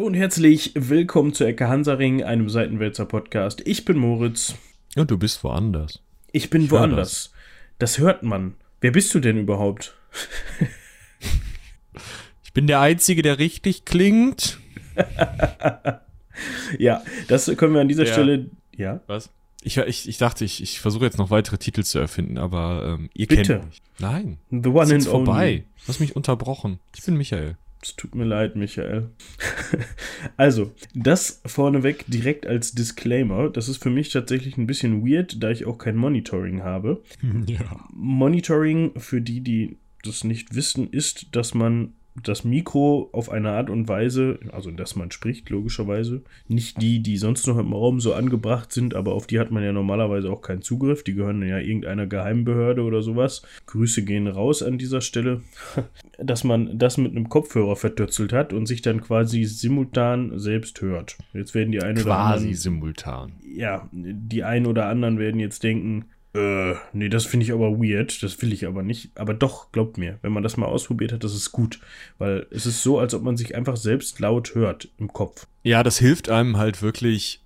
Hallo und herzlich willkommen zu Ecke Hansaring, einem Seitenwälzer Podcast. Ich bin Moritz. Und du bist woanders. Ich bin ich woanders. Das. das hört man. Wer bist du denn überhaupt? ich bin der Einzige, der richtig klingt. ja, das können wir an dieser ja. Stelle. Ja. Was? Ich, ich, ich dachte, ich, ich versuche jetzt noch weitere Titel zu erfinden, aber ähm, ihr Bitte. kennt mich. Nein. The one and vorbei. Only. Du hast mich unterbrochen. Ich bin Michael. Es tut mir leid, Michael. also, das vorneweg direkt als Disclaimer. Das ist für mich tatsächlich ein bisschen weird, da ich auch kein Monitoring habe. Ja. Monitoring, für die, die das nicht wissen, ist, dass man das Mikro auf eine Art und Weise, also dass man spricht, logischerweise, nicht die, die sonst noch im Raum so angebracht sind, aber auf die hat man ja normalerweise auch keinen Zugriff. Die gehören ja irgendeiner Geheimbehörde oder sowas. Grüße gehen raus an dieser Stelle. dass man das mit einem Kopfhörer vertötzelt hat und sich dann quasi simultan selbst hört. Jetzt werden die einen oder anderen. Quasi simultan. Ja, die einen oder anderen werden jetzt denken, äh, nee, das finde ich aber weird. Das will ich aber nicht. Aber doch, glaubt mir, wenn man das mal ausprobiert hat, das ist gut. Weil es ist so, als ob man sich einfach selbst laut hört im Kopf. Ja, das hilft einem halt wirklich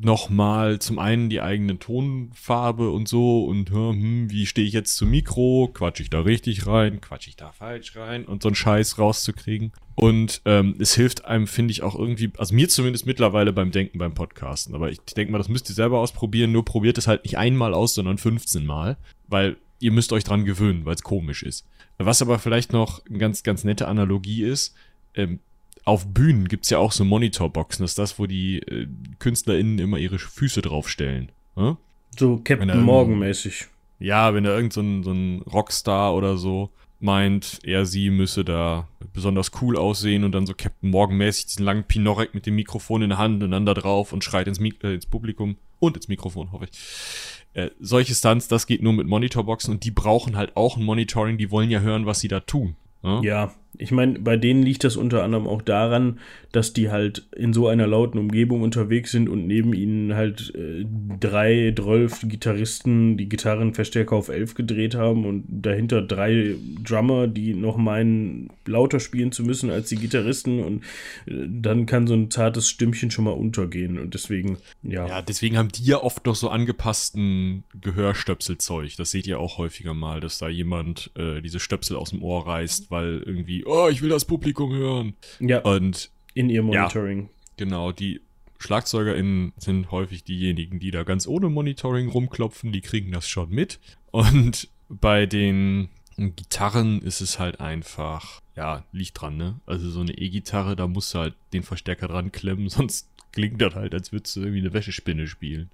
nochmal zum einen die eigene Tonfarbe und so und hm, wie stehe ich jetzt zum Mikro? Quatsch ich da richtig rein? Quatsch ich da falsch rein? Und so einen Scheiß rauszukriegen. Und ähm, es hilft einem, finde ich, auch irgendwie, also mir zumindest mittlerweile beim Denken beim Podcasten. Aber ich denke mal, das müsst ihr selber ausprobieren. Nur probiert es halt nicht einmal aus, sondern 15 Mal. Weil ihr müsst euch dran gewöhnen, weil es komisch ist. Was aber vielleicht noch eine ganz, ganz nette Analogie ist, ähm, auf Bühnen gibt's ja auch so Monitorboxen. Das ist das, wo die äh, KünstlerInnen immer ihre Füße draufstellen. Hm? So Captain Morgan mäßig. Ja, wenn da irgend so ein, so ein Rockstar oder so meint, er, sie müsse da besonders cool aussehen und dann so Captain Morgan-mäßig diesen langen Pinorek mit dem Mikrofon in der Hand und dann da drauf und schreit ins, Mik äh, ins Publikum und ins Mikrofon, hoffe ich. Äh, solche Stunts, das geht nur mit Monitorboxen und die brauchen halt auch ein Monitoring, die wollen ja hören, was sie da tun. Ja, ja ich meine, bei denen liegt das unter anderem auch daran, dass die halt in so einer lauten Umgebung unterwegs sind und neben ihnen halt äh, drei, zwölf Gitarristen die Gitarrenverstärker auf elf gedreht haben und dahinter drei Drummer, die noch meinen, lauter spielen zu müssen als die Gitarristen und äh, dann kann so ein zartes Stimmchen schon mal untergehen und deswegen, ja. Ja, deswegen haben die ja oft noch so angepassten Gehörstöpselzeug. Das seht ihr auch häufiger mal, dass da jemand äh, diese Stöpsel aus dem Ohr reißt, weil irgendwie oh, ich will das Publikum hören. Ja. Und in ihr Monitoring. Ja, genau, die SchlagzeugerInnen sind häufig diejenigen, die da ganz ohne Monitoring rumklopfen, die kriegen das schon mit. Und bei den Gitarren ist es halt einfach, ja, liegt dran, ne? Also so eine E-Gitarre, da musst du halt den Verstärker dran klemmen, sonst klingt das halt, als würdest du irgendwie eine Wäschespinne spielen.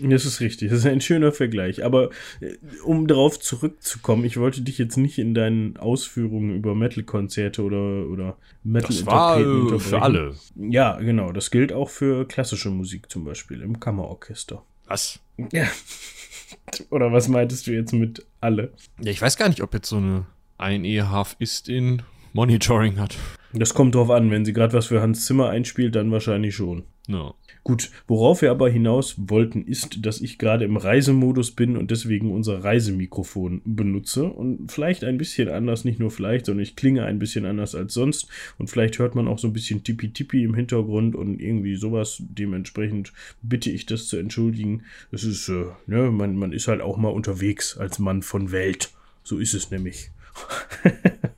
Das ist richtig, das ist ein schöner Vergleich. Aber äh, um darauf zurückzukommen, ich wollte dich jetzt nicht in deinen Ausführungen über Metal-Konzerte oder, oder Metal-Interpreten Das war für alle. Ja, genau. Das gilt auch für klassische Musik zum Beispiel im Kammerorchester. Was? Ja. Oder was meintest du jetzt mit alle? Ja, ich weiß gar nicht, ob jetzt so eine ein Ehehaf ist in Monitoring hat. Das kommt drauf an. Wenn sie gerade was für Hans Zimmer einspielt, dann wahrscheinlich schon. No. Gut, worauf wir aber hinaus wollten, ist, dass ich gerade im Reisemodus bin und deswegen unser Reisemikrofon benutze und vielleicht ein bisschen anders, nicht nur vielleicht, sondern ich klinge ein bisschen anders als sonst und vielleicht hört man auch so ein bisschen Tippi-Tippi im Hintergrund und irgendwie sowas. Dementsprechend bitte ich das zu entschuldigen. Es ist, äh, ne, man, man ist halt auch mal unterwegs als Mann von Welt. So ist es nämlich.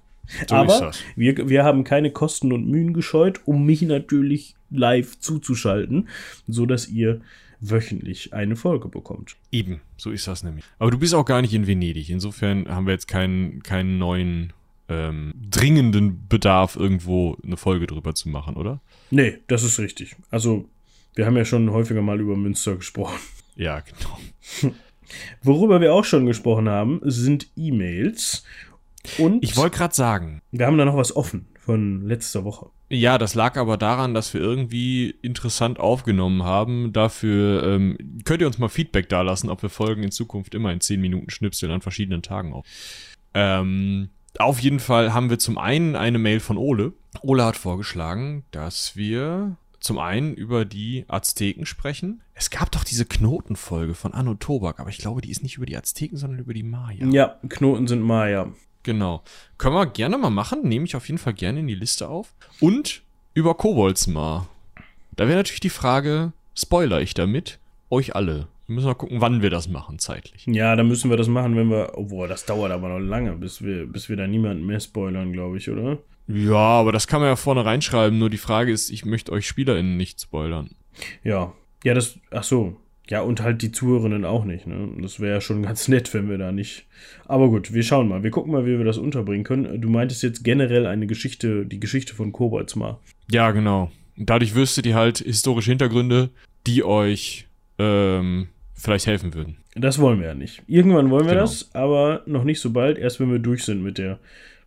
So Aber wir, wir haben keine Kosten und Mühen gescheut, um mich natürlich live zuzuschalten, sodass ihr wöchentlich eine Folge bekommt. Eben, so ist das nämlich. Aber du bist auch gar nicht in Venedig. Insofern haben wir jetzt keinen, keinen neuen ähm, dringenden Bedarf, irgendwo eine Folge drüber zu machen, oder? Nee, das ist richtig. Also, wir haben ja schon häufiger mal über Münster gesprochen. Ja, genau. Worüber wir auch schon gesprochen haben, sind E-Mails. Und ich wollte gerade sagen, wir haben da noch was offen von letzter Woche. Ja, das lag aber daran, dass wir irgendwie interessant aufgenommen haben. Dafür ähm, könnt ihr uns mal Feedback dalassen, ob wir Folgen in Zukunft immer in 10 Minuten schnipseln an verschiedenen Tagen auf. Ähm, auf jeden Fall haben wir zum einen eine Mail von Ole. Ole hat vorgeschlagen, dass wir zum einen über die Azteken sprechen. Es gab doch diese Knotenfolge von Anno Tobak, aber ich glaube, die ist nicht über die Azteken, sondern über die Maya. Ja, Knoten sind Maya. Genau. Können wir gerne mal machen. Nehme ich auf jeden Fall gerne in die Liste auf. Und über Koboldsmar. Da wäre natürlich die Frage, spoiler ich damit? Euch alle. Wir müssen mal gucken, wann wir das machen, zeitlich. Ja, dann müssen wir das machen, wenn wir. Obwohl, das dauert aber noch lange, bis wir, bis wir da niemanden mehr spoilern, glaube ich, oder? Ja, aber das kann man ja vorne reinschreiben. Nur die Frage ist, ich möchte euch SpielerInnen nicht spoilern. Ja. Ja, das. Ach so. Ja, und halt die Zuhörerinnen auch nicht, ne? Das wäre ja schon ganz nett, wenn wir da nicht. Aber gut, wir schauen mal. Wir gucken mal, wie wir das unterbringen können. Du meintest jetzt generell eine Geschichte, die Geschichte von Kobolds mal. Ja, genau. Dadurch wüsstet ihr halt historische Hintergründe, die euch ähm, vielleicht helfen würden. Das wollen wir ja nicht. Irgendwann wollen wir genau. das, aber noch nicht so bald, erst wenn wir durch sind mit der,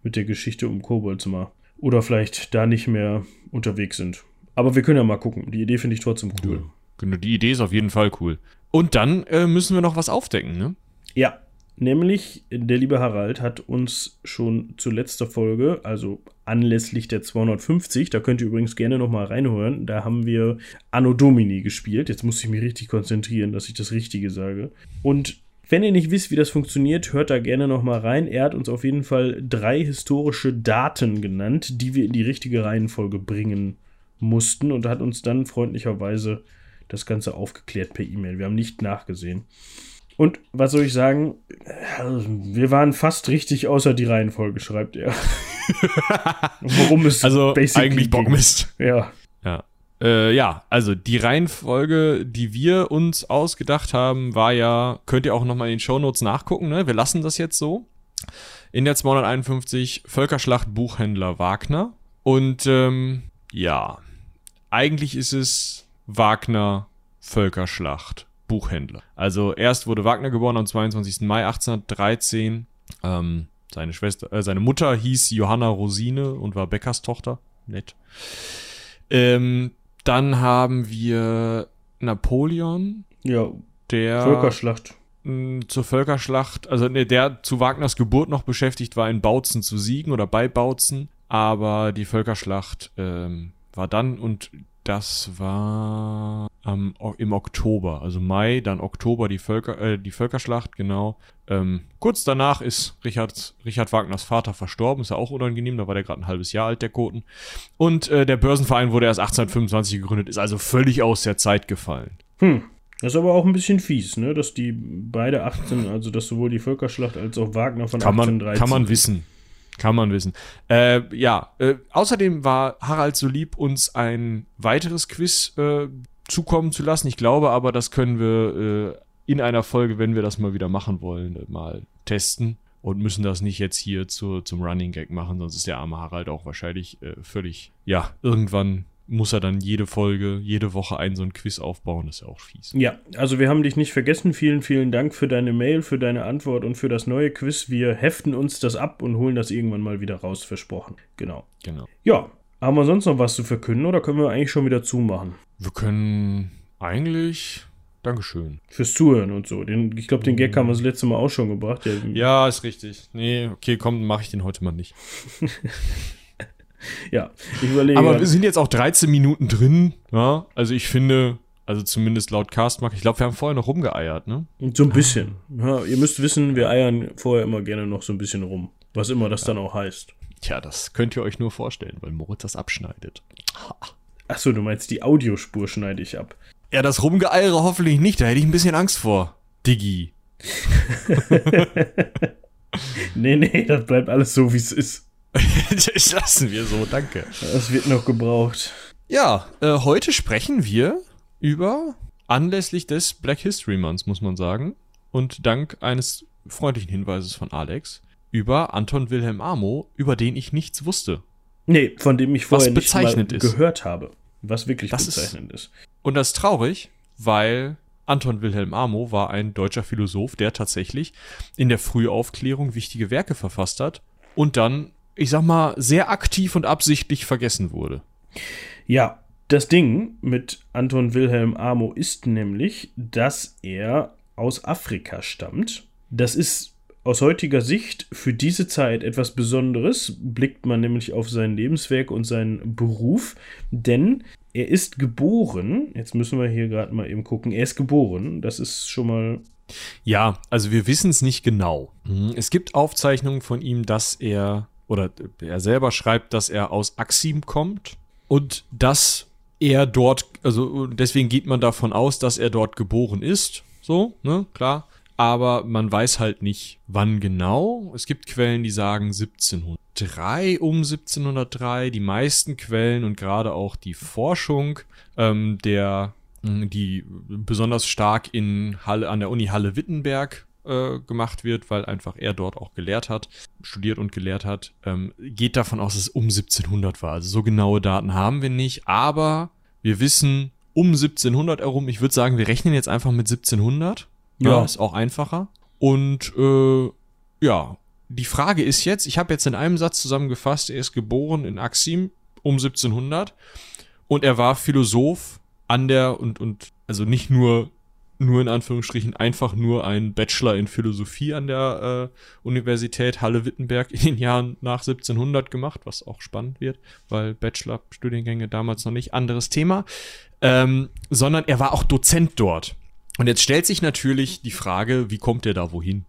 mit der Geschichte um Koboldsmar. Oder vielleicht da nicht mehr unterwegs sind. Aber wir können ja mal gucken. Die Idee finde ich trotzdem cool. Genau, die Idee ist auf jeden Fall cool. Und dann äh, müssen wir noch was aufdecken, ne? Ja, Nämlich, der liebe Harald hat uns schon zu letzter Folge, also anlässlich der 250, da könnt ihr übrigens gerne nochmal reinhören, da haben wir Anno Domini gespielt. Jetzt muss ich mich richtig konzentrieren, dass ich das Richtige sage. Und wenn ihr nicht wisst, wie das funktioniert, hört da gerne nochmal rein. Er hat uns auf jeden Fall drei historische Daten genannt, die wir in die richtige Reihenfolge bringen mussten und hat uns dann freundlicherweise das Ganze aufgeklärt per E-Mail. Wir haben nicht nachgesehen. Und was soll ich sagen? Wir waren fast richtig außer die Reihenfolge, schreibt er. Worum es also eigentlich Bockmist. Ja. Ja. Äh, ja, also die Reihenfolge, die wir uns ausgedacht haben, war ja, könnt ihr auch nochmal in den Shownotes nachgucken, ne? Wir lassen das jetzt so. In der 251 Völkerschlacht Buchhändler Wagner. Und ähm, ja, eigentlich ist es Wagner Völkerschlacht Buchhändler. Also erst wurde Wagner geboren am 22. Mai 1813. Ähm, seine Schwester, äh, seine Mutter hieß Johanna Rosine und war Bäckers Tochter. Nett. Ähm, dann haben wir Napoleon. Ja. Der Völkerschlacht. Mh, zur Völkerschlacht, also ne, der zu Wagners Geburt noch beschäftigt war, in Bautzen zu siegen oder bei Bautzen. Aber die Völkerschlacht ähm, war dann und das war ähm, im Oktober, also Mai, dann Oktober die, Völker, äh, die Völkerschlacht, genau. Ähm, kurz danach ist Richard, Richard Wagners Vater verstorben, ist ja auch unangenehm, da war der gerade ein halbes Jahr alt, der Koten. Und äh, der Börsenverein wurde erst 1825 gegründet, ist also völlig aus der Zeit gefallen. Hm. Das ist aber auch ein bisschen fies, ne? Dass die beide 18, also dass sowohl die Völkerschlacht als auch Wagner von kann 1813. Man, kann man wissen. Kann man wissen. Äh, ja, äh, außerdem war Harald so lieb, uns ein weiteres Quiz äh, zukommen zu lassen. Ich glaube aber, das können wir äh, in einer Folge, wenn wir das mal wieder machen wollen, äh, mal testen und müssen das nicht jetzt hier zu, zum Running Gag machen, sonst ist der arme Harald auch wahrscheinlich äh, völlig, ja, irgendwann muss er dann jede Folge, jede Woche ein so ein Quiz aufbauen, das ist ja auch fies. Ja, also wir haben dich nicht vergessen. Vielen, vielen Dank für deine Mail, für deine Antwort und für das neue Quiz. Wir heften uns das ab und holen das irgendwann mal wieder raus, versprochen. Genau. Genau. Ja, haben wir sonst noch was zu verkünden oder können wir eigentlich schon wieder zumachen? Wir können eigentlich. Dankeschön. Fürs Zuhören und so. Den, ich glaube, den Gag haben wir das letzte Mal auch schon gebracht. ja, ist richtig. Nee, okay, komm, mache ich den heute mal nicht. ja, ich überlege. Aber wir sind jetzt auch 13 Minuten drin. Ja? Also ich finde, also zumindest laut Castmark, ich glaube, wir haben vorher noch rumgeeiert, ne? So ein bisschen. Ja, ihr müsst wissen, wir eiern vorher immer gerne noch so ein bisschen rum. Was immer das ja. dann auch heißt. Tja, das könnt ihr euch nur vorstellen, weil Moritz das abschneidet. Achso, du meinst, die Audiospur schneide ich ab. Ja, das Rumgeeiere hoffentlich nicht, da hätte ich ein bisschen Angst vor. Diggi. nee, nee, das bleibt alles so, wie es ist. das lassen wir so, danke. Das wird noch gebraucht. Ja, äh, heute sprechen wir über anlässlich des Black History Months, muss man sagen. Und dank eines freundlichen Hinweises von Alex über Anton Wilhelm Amo, über den ich nichts wusste. Nee, von dem ich vorher nicht mal gehört habe. Was wirklich das bezeichnend ist, ist. Und das ist traurig, weil Anton Wilhelm Amo war ein deutscher Philosoph, der tatsächlich in der Frühaufklärung wichtige Werke verfasst hat und dann ich sag mal, sehr aktiv und absichtlich vergessen wurde. Ja, das Ding mit Anton Wilhelm Amo ist nämlich, dass er aus Afrika stammt. Das ist aus heutiger Sicht für diese Zeit etwas Besonderes, blickt man nämlich auf sein Lebenswerk und seinen Beruf, denn er ist geboren, jetzt müssen wir hier gerade mal eben gucken, er ist geboren, das ist schon mal ja, also wir wissen es nicht genau. Es gibt Aufzeichnungen von ihm, dass er oder er selber schreibt, dass er aus Axim kommt. und dass er dort, also deswegen geht man davon aus, dass er dort geboren ist. So, ne, klar. Aber man weiß halt nicht, wann genau. Es gibt Quellen, die sagen 1703 um 1703. Die meisten Quellen und gerade auch die Forschung, ähm, der, die besonders stark in Halle, an der Uni Halle-Wittenberg äh, gemacht wird, weil einfach er dort auch gelehrt hat, studiert und gelehrt hat, ähm, geht davon aus, dass es um 1700 war. Also so genaue Daten haben wir nicht, aber wir wissen um 1700 herum, ich würde sagen, wir rechnen jetzt einfach mit 1700. Ja, ja ist auch einfacher. Und äh, ja, die Frage ist jetzt, ich habe jetzt in einem Satz zusammengefasst, er ist geboren in Axim um 1700 und er war Philosoph an der und und also nicht nur nur in Anführungsstrichen einfach nur ein Bachelor in Philosophie an der äh, Universität Halle-Wittenberg in den Jahren nach 1700 gemacht, was auch spannend wird, weil Bachelor-Studiengänge damals noch nicht anderes Thema, ähm, sondern er war auch Dozent dort. Und jetzt stellt sich natürlich die Frage, wie kommt er da wohin?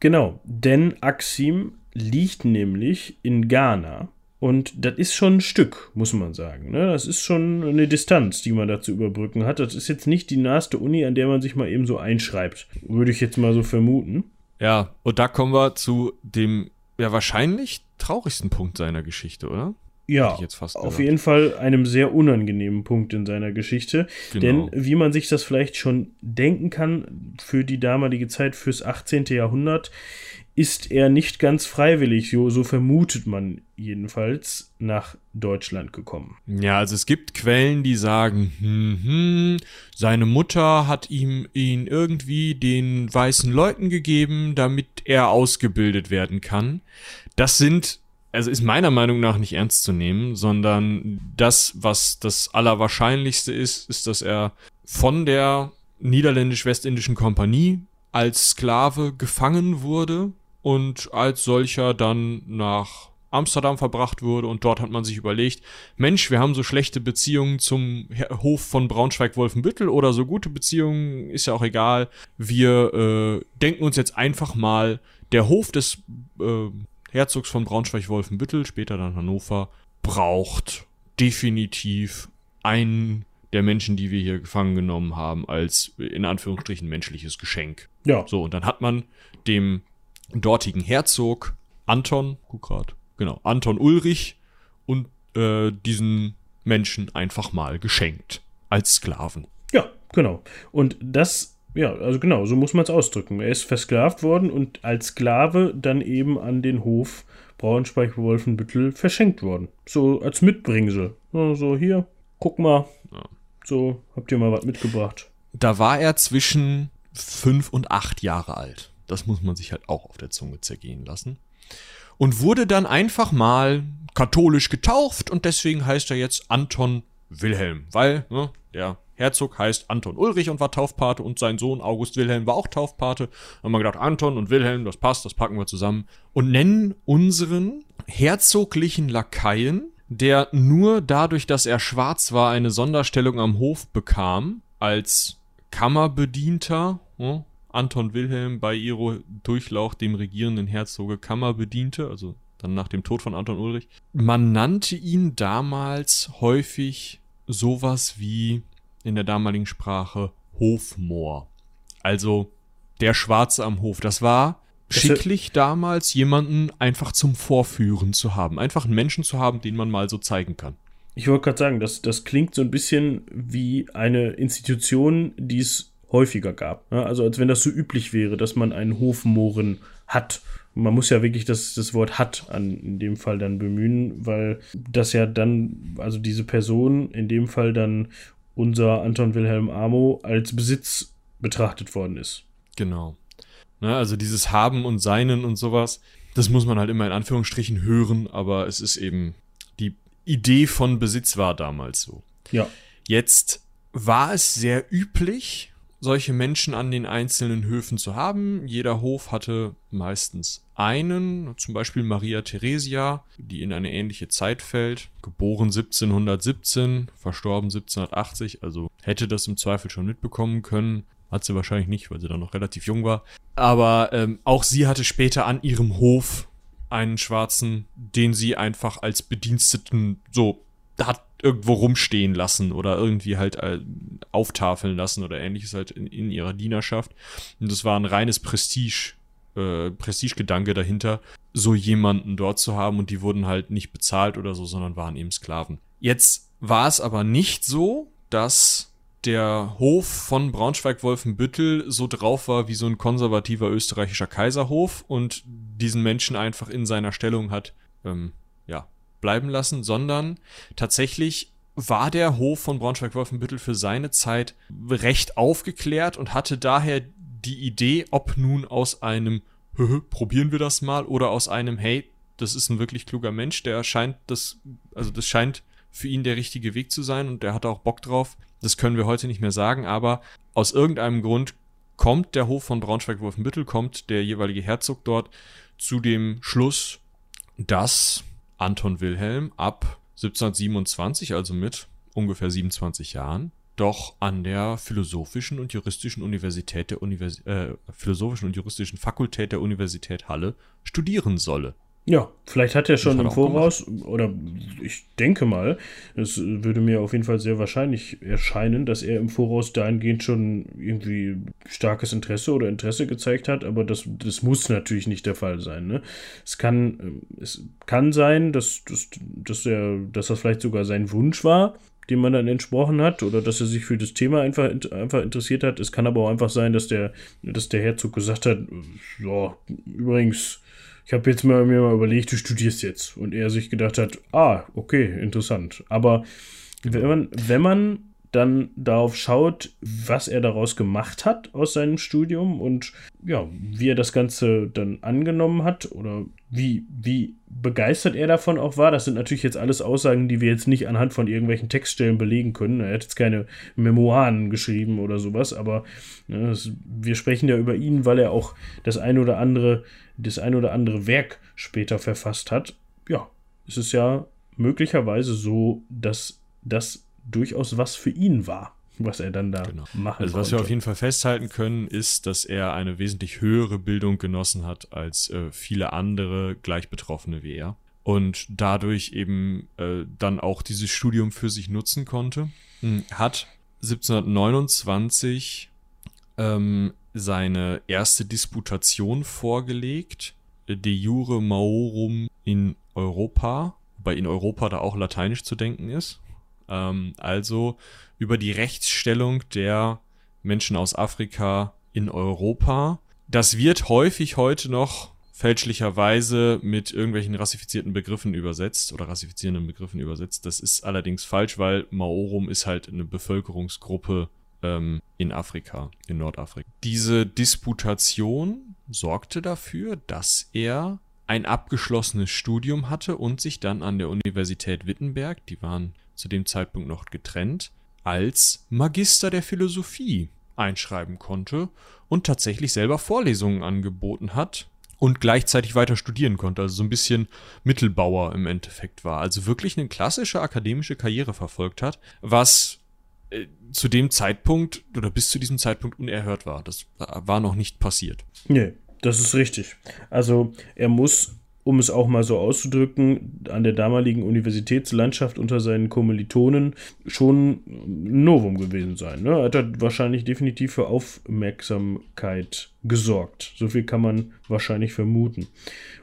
Genau, denn Axim liegt nämlich in Ghana. Und das ist schon ein Stück, muss man sagen. Ne? Das ist schon eine Distanz, die man da zu überbrücken hat. Das ist jetzt nicht die naheste Uni, an der man sich mal eben so einschreibt. Würde ich jetzt mal so vermuten. Ja, und da kommen wir zu dem ja wahrscheinlich traurigsten Punkt seiner Geschichte, oder? Ja, auf jeden Fall einem sehr unangenehmen Punkt in seiner Geschichte. Genau. Denn wie man sich das vielleicht schon denken kann, für die damalige Zeit, fürs 18. Jahrhundert, ist er nicht ganz freiwillig, so, so vermutet man jedenfalls, nach Deutschland gekommen. Ja, also es gibt Quellen, die sagen, hm, hm, seine Mutter hat ihm ihn irgendwie den weißen Leuten gegeben, damit er ausgebildet werden kann. Das sind also ist meiner Meinung nach nicht ernst zu nehmen, sondern das, was das Allerwahrscheinlichste ist, ist, dass er von der niederländisch-westindischen Kompanie als Sklave gefangen wurde und als solcher dann nach Amsterdam verbracht wurde und dort hat man sich überlegt, Mensch, wir haben so schlechte Beziehungen zum Hof von Braunschweig-Wolfenbüttel oder so gute Beziehungen, ist ja auch egal. Wir äh, denken uns jetzt einfach mal, der Hof des äh, Herzogs von Braunschweig-Wolfenbüttel, später dann Hannover, braucht definitiv einen der Menschen, die wir hier gefangen genommen haben, als in Anführungsstrichen menschliches Geschenk. Ja. So, und dann hat man dem dortigen Herzog Anton, guck grad, genau, Anton Ulrich und äh, diesen Menschen einfach mal geschenkt als Sklaven. Ja, genau. Und das, ja, also genau, so muss man es ausdrücken. Er ist versklavt worden und als Sklave dann eben an den Hof Braunschweig-Wolfenbüttel verschenkt worden. So als Mitbringsel. So, so hier, guck mal. Ja. So, habt ihr mal was mitgebracht. Da war er zwischen fünf und acht Jahre alt. Das muss man sich halt auch auf der Zunge zergehen lassen. Und wurde dann einfach mal katholisch getauft und deswegen heißt er jetzt Anton Wilhelm, weil ne, der Herzog heißt Anton Ulrich und war Taufpate und sein Sohn August Wilhelm war auch Taufpate. Da haben wir gedacht, Anton und Wilhelm, das passt, das packen wir zusammen und nennen unseren herzoglichen Lakaien, der nur dadurch, dass er schwarz war, eine Sonderstellung am Hof bekam, als Kammerbedienter, ne, Anton Wilhelm bei Iro Durchlauch dem regierenden Herzoge Kammer bediente, also dann nach dem Tod von Anton Ulrich. Man nannte ihn damals häufig sowas wie in der damaligen Sprache Hofmoor. Also der Schwarze am Hof. Das war schicklich damals, jemanden einfach zum Vorführen zu haben. Einfach einen Menschen zu haben, den man mal so zeigen kann. Ich wollte gerade sagen, das, das klingt so ein bisschen wie eine Institution, die es häufiger gab. Ne? Also als wenn das so üblich wäre, dass man einen Hofmohren hat. Man muss ja wirklich das, das Wort hat an in dem Fall dann bemühen, weil das ja dann, also diese Person, in dem Fall dann unser Anton Wilhelm Amo, als Besitz betrachtet worden ist. Genau. Ne, also dieses Haben und Seinen und sowas, das muss man halt immer in Anführungsstrichen hören, aber es ist eben, die Idee von Besitz war damals so. Ja. Jetzt war es sehr üblich, solche Menschen an den einzelnen Höfen zu haben. Jeder Hof hatte meistens einen, zum Beispiel Maria Theresia, die in eine ähnliche Zeit fällt, geboren 1717, verstorben 1780, also hätte das im Zweifel schon mitbekommen können. Hat sie wahrscheinlich nicht, weil sie dann noch relativ jung war. Aber ähm, auch sie hatte später an ihrem Hof einen Schwarzen, den sie einfach als Bediensteten so hat irgendwo rumstehen lassen oder irgendwie halt äh, auftafeln lassen oder ähnliches halt in, in ihrer Dienerschaft. Und das war ein reines Prestige, äh, Prestigegedanke dahinter, so jemanden dort zu haben und die wurden halt nicht bezahlt oder so, sondern waren eben Sklaven. Jetzt war es aber nicht so, dass der Hof von Braunschweig-Wolfenbüttel so drauf war wie so ein konservativer österreichischer Kaiserhof und diesen Menschen einfach in seiner Stellung hat, ähm, bleiben lassen, sondern tatsächlich war der Hof von Braunschweig-Wolfenbüttel für seine Zeit recht aufgeklärt und hatte daher die Idee, ob nun aus einem probieren wir das mal oder aus einem hey, das ist ein wirklich kluger Mensch, der scheint das also das scheint für ihn der richtige Weg zu sein und der hat auch Bock drauf. Das können wir heute nicht mehr sagen, aber aus irgendeinem Grund kommt der Hof von Braunschweig-Wolfenbüttel, kommt der jeweilige Herzog dort zu dem Schluss, dass Anton Wilhelm ab 1727, also mit ungefähr 27 Jahren, doch an der Philosophischen und Juristischen Universität der Univers äh, Philosophischen und Juristischen Fakultät der Universität Halle studieren solle. Ja, vielleicht hat er schon im Voraus, oder ich denke mal, es würde mir auf jeden Fall sehr wahrscheinlich erscheinen, dass er im Voraus dahingehend schon irgendwie starkes Interesse oder Interesse gezeigt hat, aber das, das muss natürlich nicht der Fall sein. Ne? Es, kann, es kann sein, dass, dass, dass, er, dass das vielleicht sogar sein Wunsch war, dem man dann entsprochen hat, oder dass er sich für das Thema einfach, einfach interessiert hat. Es kann aber auch einfach sein, dass der, dass der Herzog gesagt hat, ja, übrigens, ich habe jetzt mal, mir mal überlegt, du studierst jetzt. Und er sich gedacht hat, ah, okay, interessant. Aber wenn man, wenn man dann darauf schaut, was er daraus gemacht hat aus seinem Studium und ja, wie er das Ganze dann angenommen hat oder wie, wie begeistert er davon auch war. Das sind natürlich jetzt alles Aussagen, die wir jetzt nicht anhand von irgendwelchen Textstellen belegen können. Er hat jetzt keine Memoiren geschrieben oder sowas, aber ne, das, wir sprechen ja über ihn, weil er auch das ein oder andere das ein oder andere Werk später verfasst hat, ja, es ist ja möglicherweise so, dass das durchaus was für ihn war, was er dann da genau. machen Also was konnte. wir auf jeden Fall festhalten können, ist, dass er eine wesentlich höhere Bildung genossen hat als äh, viele andere gleich Betroffene wie er und dadurch eben äh, dann auch dieses Studium für sich nutzen konnte. Hm, hat 1729 ähm, seine erste Disputation vorgelegt, De Jure Maorum in Europa, wobei in Europa da auch Lateinisch zu denken ist. Ähm, also über die Rechtsstellung der Menschen aus Afrika in Europa. Das wird häufig heute noch fälschlicherweise mit irgendwelchen rassifizierten Begriffen übersetzt oder rassifizierenden Begriffen übersetzt. Das ist allerdings falsch, weil Maorum ist halt eine Bevölkerungsgruppe ähm, in Afrika, in Nordafrika. Diese Disputation sorgte dafür, dass er ein abgeschlossenes Studium hatte und sich dann an der Universität Wittenberg, die waren zu dem Zeitpunkt noch getrennt, als Magister der Philosophie einschreiben konnte und tatsächlich selber Vorlesungen angeboten hat und gleichzeitig weiter studieren konnte, also so ein bisschen Mittelbauer im Endeffekt war, also wirklich eine klassische akademische Karriere verfolgt hat, was äh, zu dem Zeitpunkt oder bis zu diesem Zeitpunkt unerhört war. Das war noch nicht passiert. Nee, das ist richtig. Also er muss, um es auch mal so auszudrücken, an der damaligen Universitätslandschaft unter seinen Kommilitonen schon ein Novum gewesen sein. Ne? Er hat wahrscheinlich definitiv für Aufmerksamkeit gesorgt. So viel kann man wahrscheinlich vermuten.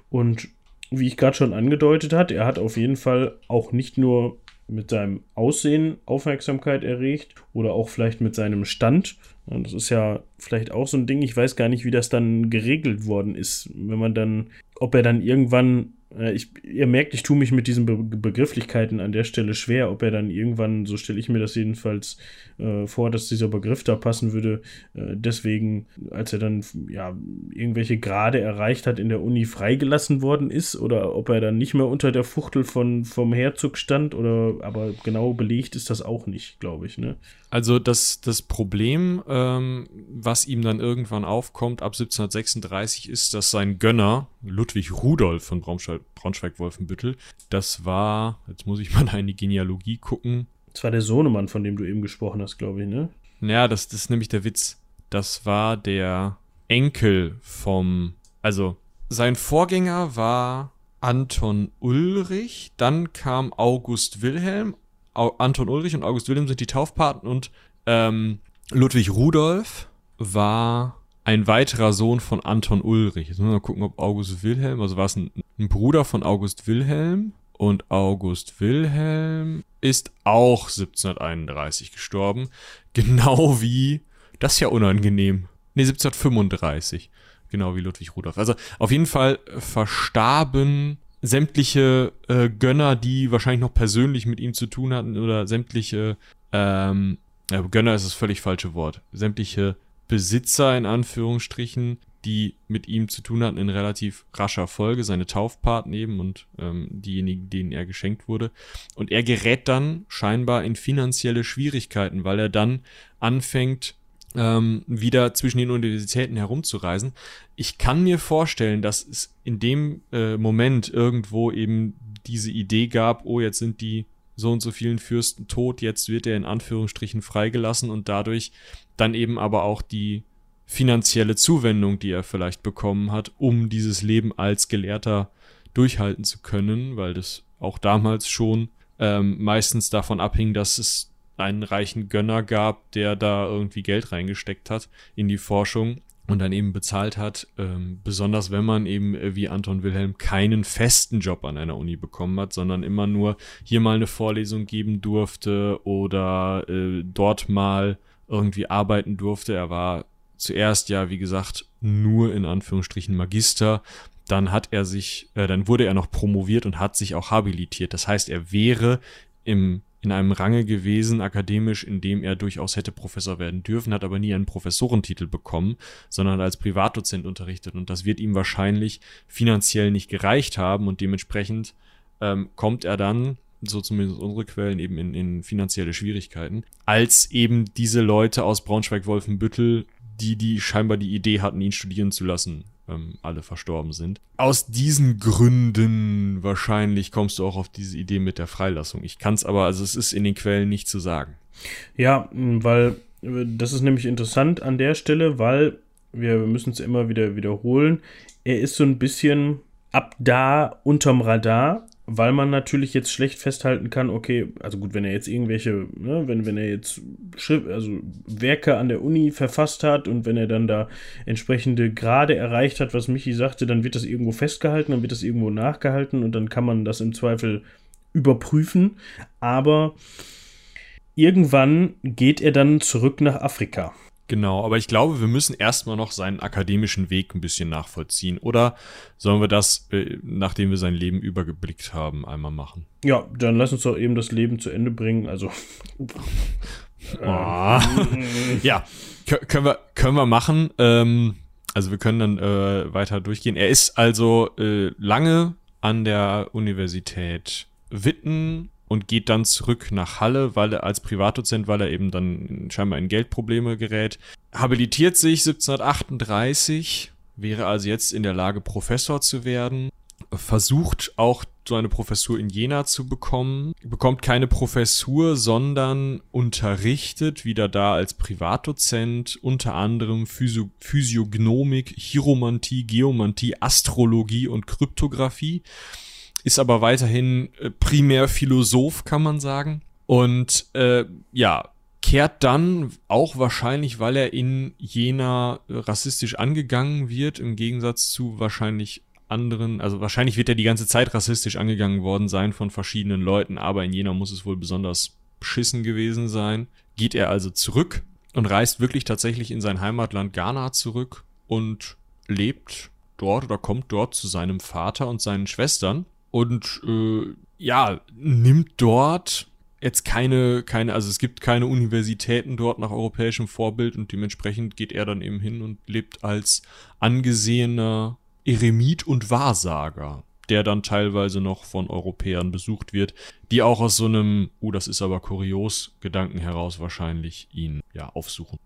Und wie ich gerade schon angedeutet hat, er hat auf jeden Fall auch nicht nur mit seinem Aussehen Aufmerksamkeit erregt oder auch vielleicht mit seinem Stand. Das ist ja vielleicht auch so ein Ding. Ich weiß gar nicht, wie das dann geregelt worden ist, wenn man dann, ob er dann irgendwann ich, ihr merkt, ich tue mich mit diesen Be Begrifflichkeiten an der Stelle schwer, ob er dann irgendwann, so stelle ich mir das jedenfalls äh, vor, dass dieser Begriff da passen würde. Äh, deswegen, als er dann ja irgendwelche Grade erreicht hat, in der Uni freigelassen worden ist, oder ob er dann nicht mehr unter der Fuchtel von, vom Herzog stand, oder aber genau belegt ist das auch nicht, glaube ich. Ne? Also das, das Problem, ähm, was ihm dann irgendwann aufkommt ab 1736, ist, dass sein Gönner, Ludwig Rudolf von Braunschweig-Wolfenbüttel, das war, jetzt muss ich mal in die Genealogie gucken. Das war der Sohnemann, von dem du eben gesprochen hast, glaube ich, ne? Naja, das, das ist nämlich der Witz. Das war der Enkel vom, also sein Vorgänger war Anton Ulrich, dann kam August Wilhelm Anton Ulrich und August Wilhelm sind die Taufpaten und ähm, Ludwig Rudolf war ein weiterer Sohn von Anton Ulrich. Jetzt müssen wir mal gucken, ob August Wilhelm, also war es ein, ein Bruder von August Wilhelm und August Wilhelm ist auch 1731 gestorben. Genau wie, das ist ja unangenehm. Nee, 1735. Genau wie Ludwig Rudolf. Also auf jeden Fall verstarben sämtliche äh, Gönner, die wahrscheinlich noch persönlich mit ihm zu tun hatten oder sämtliche, ähm, ja, Gönner ist das völlig falsche Wort, sämtliche Besitzer in Anführungsstrichen, die mit ihm zu tun hatten in relativ rascher Folge, seine Taufpaten eben und ähm, diejenigen, denen er geschenkt wurde. Und er gerät dann scheinbar in finanzielle Schwierigkeiten, weil er dann anfängt, ähm, wieder zwischen den Universitäten herumzureisen. Ich kann mir vorstellen, dass es in dem äh, Moment irgendwo eben diese Idee gab, oh, jetzt sind die so und so vielen Fürsten tot, jetzt wird er in Anführungsstrichen freigelassen und dadurch dann eben aber auch die finanzielle Zuwendung, die er vielleicht bekommen hat, um dieses Leben als Gelehrter durchhalten zu können, weil das auch damals schon ähm, meistens davon abhing, dass es einen reichen Gönner gab, der da irgendwie Geld reingesteckt hat in die Forschung und dann eben bezahlt hat, ähm, besonders wenn man eben äh, wie Anton Wilhelm keinen festen Job an einer Uni bekommen hat, sondern immer nur hier mal eine Vorlesung geben durfte oder äh, dort mal irgendwie arbeiten durfte. Er war zuerst ja, wie gesagt, nur in Anführungsstrichen Magister. Dann hat er sich, äh, dann wurde er noch promoviert und hat sich auch habilitiert. Das heißt, er wäre im in einem Range gewesen, akademisch, in dem er durchaus hätte Professor werden dürfen, hat aber nie einen Professorentitel bekommen, sondern als Privatdozent unterrichtet. Und das wird ihm wahrscheinlich finanziell nicht gereicht haben und dementsprechend ähm, kommt er dann, so zumindest unsere Quellen, eben in, in finanzielle Schwierigkeiten, als eben diese Leute aus Braunschweig-Wolfenbüttel, die, die scheinbar die Idee hatten, ihn studieren zu lassen, ähm, alle verstorben sind. Aus diesen Gründen wahrscheinlich kommst du auch auf diese Idee mit der Freilassung. Ich kann es aber, also es ist in den Quellen nicht zu sagen. Ja, weil äh, das ist nämlich interessant an der Stelle, weil wir müssen es immer wieder wiederholen. Er ist so ein bisschen ab da unterm Radar weil man natürlich jetzt schlecht festhalten kann, okay, also gut, wenn er jetzt irgendwelche, ne, wenn, wenn er jetzt Schrift, also Werke an der Uni verfasst hat und wenn er dann da entsprechende Grade erreicht hat, was Michi sagte, dann wird das irgendwo festgehalten, dann wird das irgendwo nachgehalten und dann kann man das im Zweifel überprüfen. Aber irgendwann geht er dann zurück nach Afrika. Genau, aber ich glaube, wir müssen erstmal noch seinen akademischen Weg ein bisschen nachvollziehen. Oder sollen wir das, äh, nachdem wir sein Leben übergeblickt haben, einmal machen? Ja, dann lass uns doch eben das Leben zu Ende bringen. Also. oh. ja, können wir, können wir machen. Ähm, also wir können dann äh, weiter durchgehen. Er ist also äh, lange an der Universität Witten und geht dann zurück nach Halle, weil er als Privatdozent, weil er eben dann scheinbar in Geldprobleme gerät. Habilitiert sich 1738, wäre also jetzt in der Lage, Professor zu werden. Versucht auch so eine Professur in Jena zu bekommen, bekommt keine Professur, sondern unterrichtet wieder da als Privatdozent unter anderem Physio Physiognomik, Chiromantie, Geomantie, Astrologie und Kryptographie ist aber weiterhin äh, primär Philosoph, kann man sagen. Und äh, ja, kehrt dann auch wahrscheinlich, weil er in Jena rassistisch angegangen wird, im Gegensatz zu wahrscheinlich anderen, also wahrscheinlich wird er die ganze Zeit rassistisch angegangen worden sein von verschiedenen Leuten, aber in Jena muss es wohl besonders beschissen gewesen sein. Geht er also zurück und reist wirklich tatsächlich in sein Heimatland Ghana zurück und lebt dort oder kommt dort zu seinem Vater und seinen Schwestern und äh, ja, nimmt dort jetzt keine, keine, also es gibt keine Universitäten dort nach europäischem Vorbild und dementsprechend geht er dann eben hin und lebt als angesehener Eremit und Wahrsager, der dann teilweise noch von Europäern besucht wird, die auch aus so einem, uh, das ist aber kurios, Gedanken heraus wahrscheinlich ihn ja aufsuchen.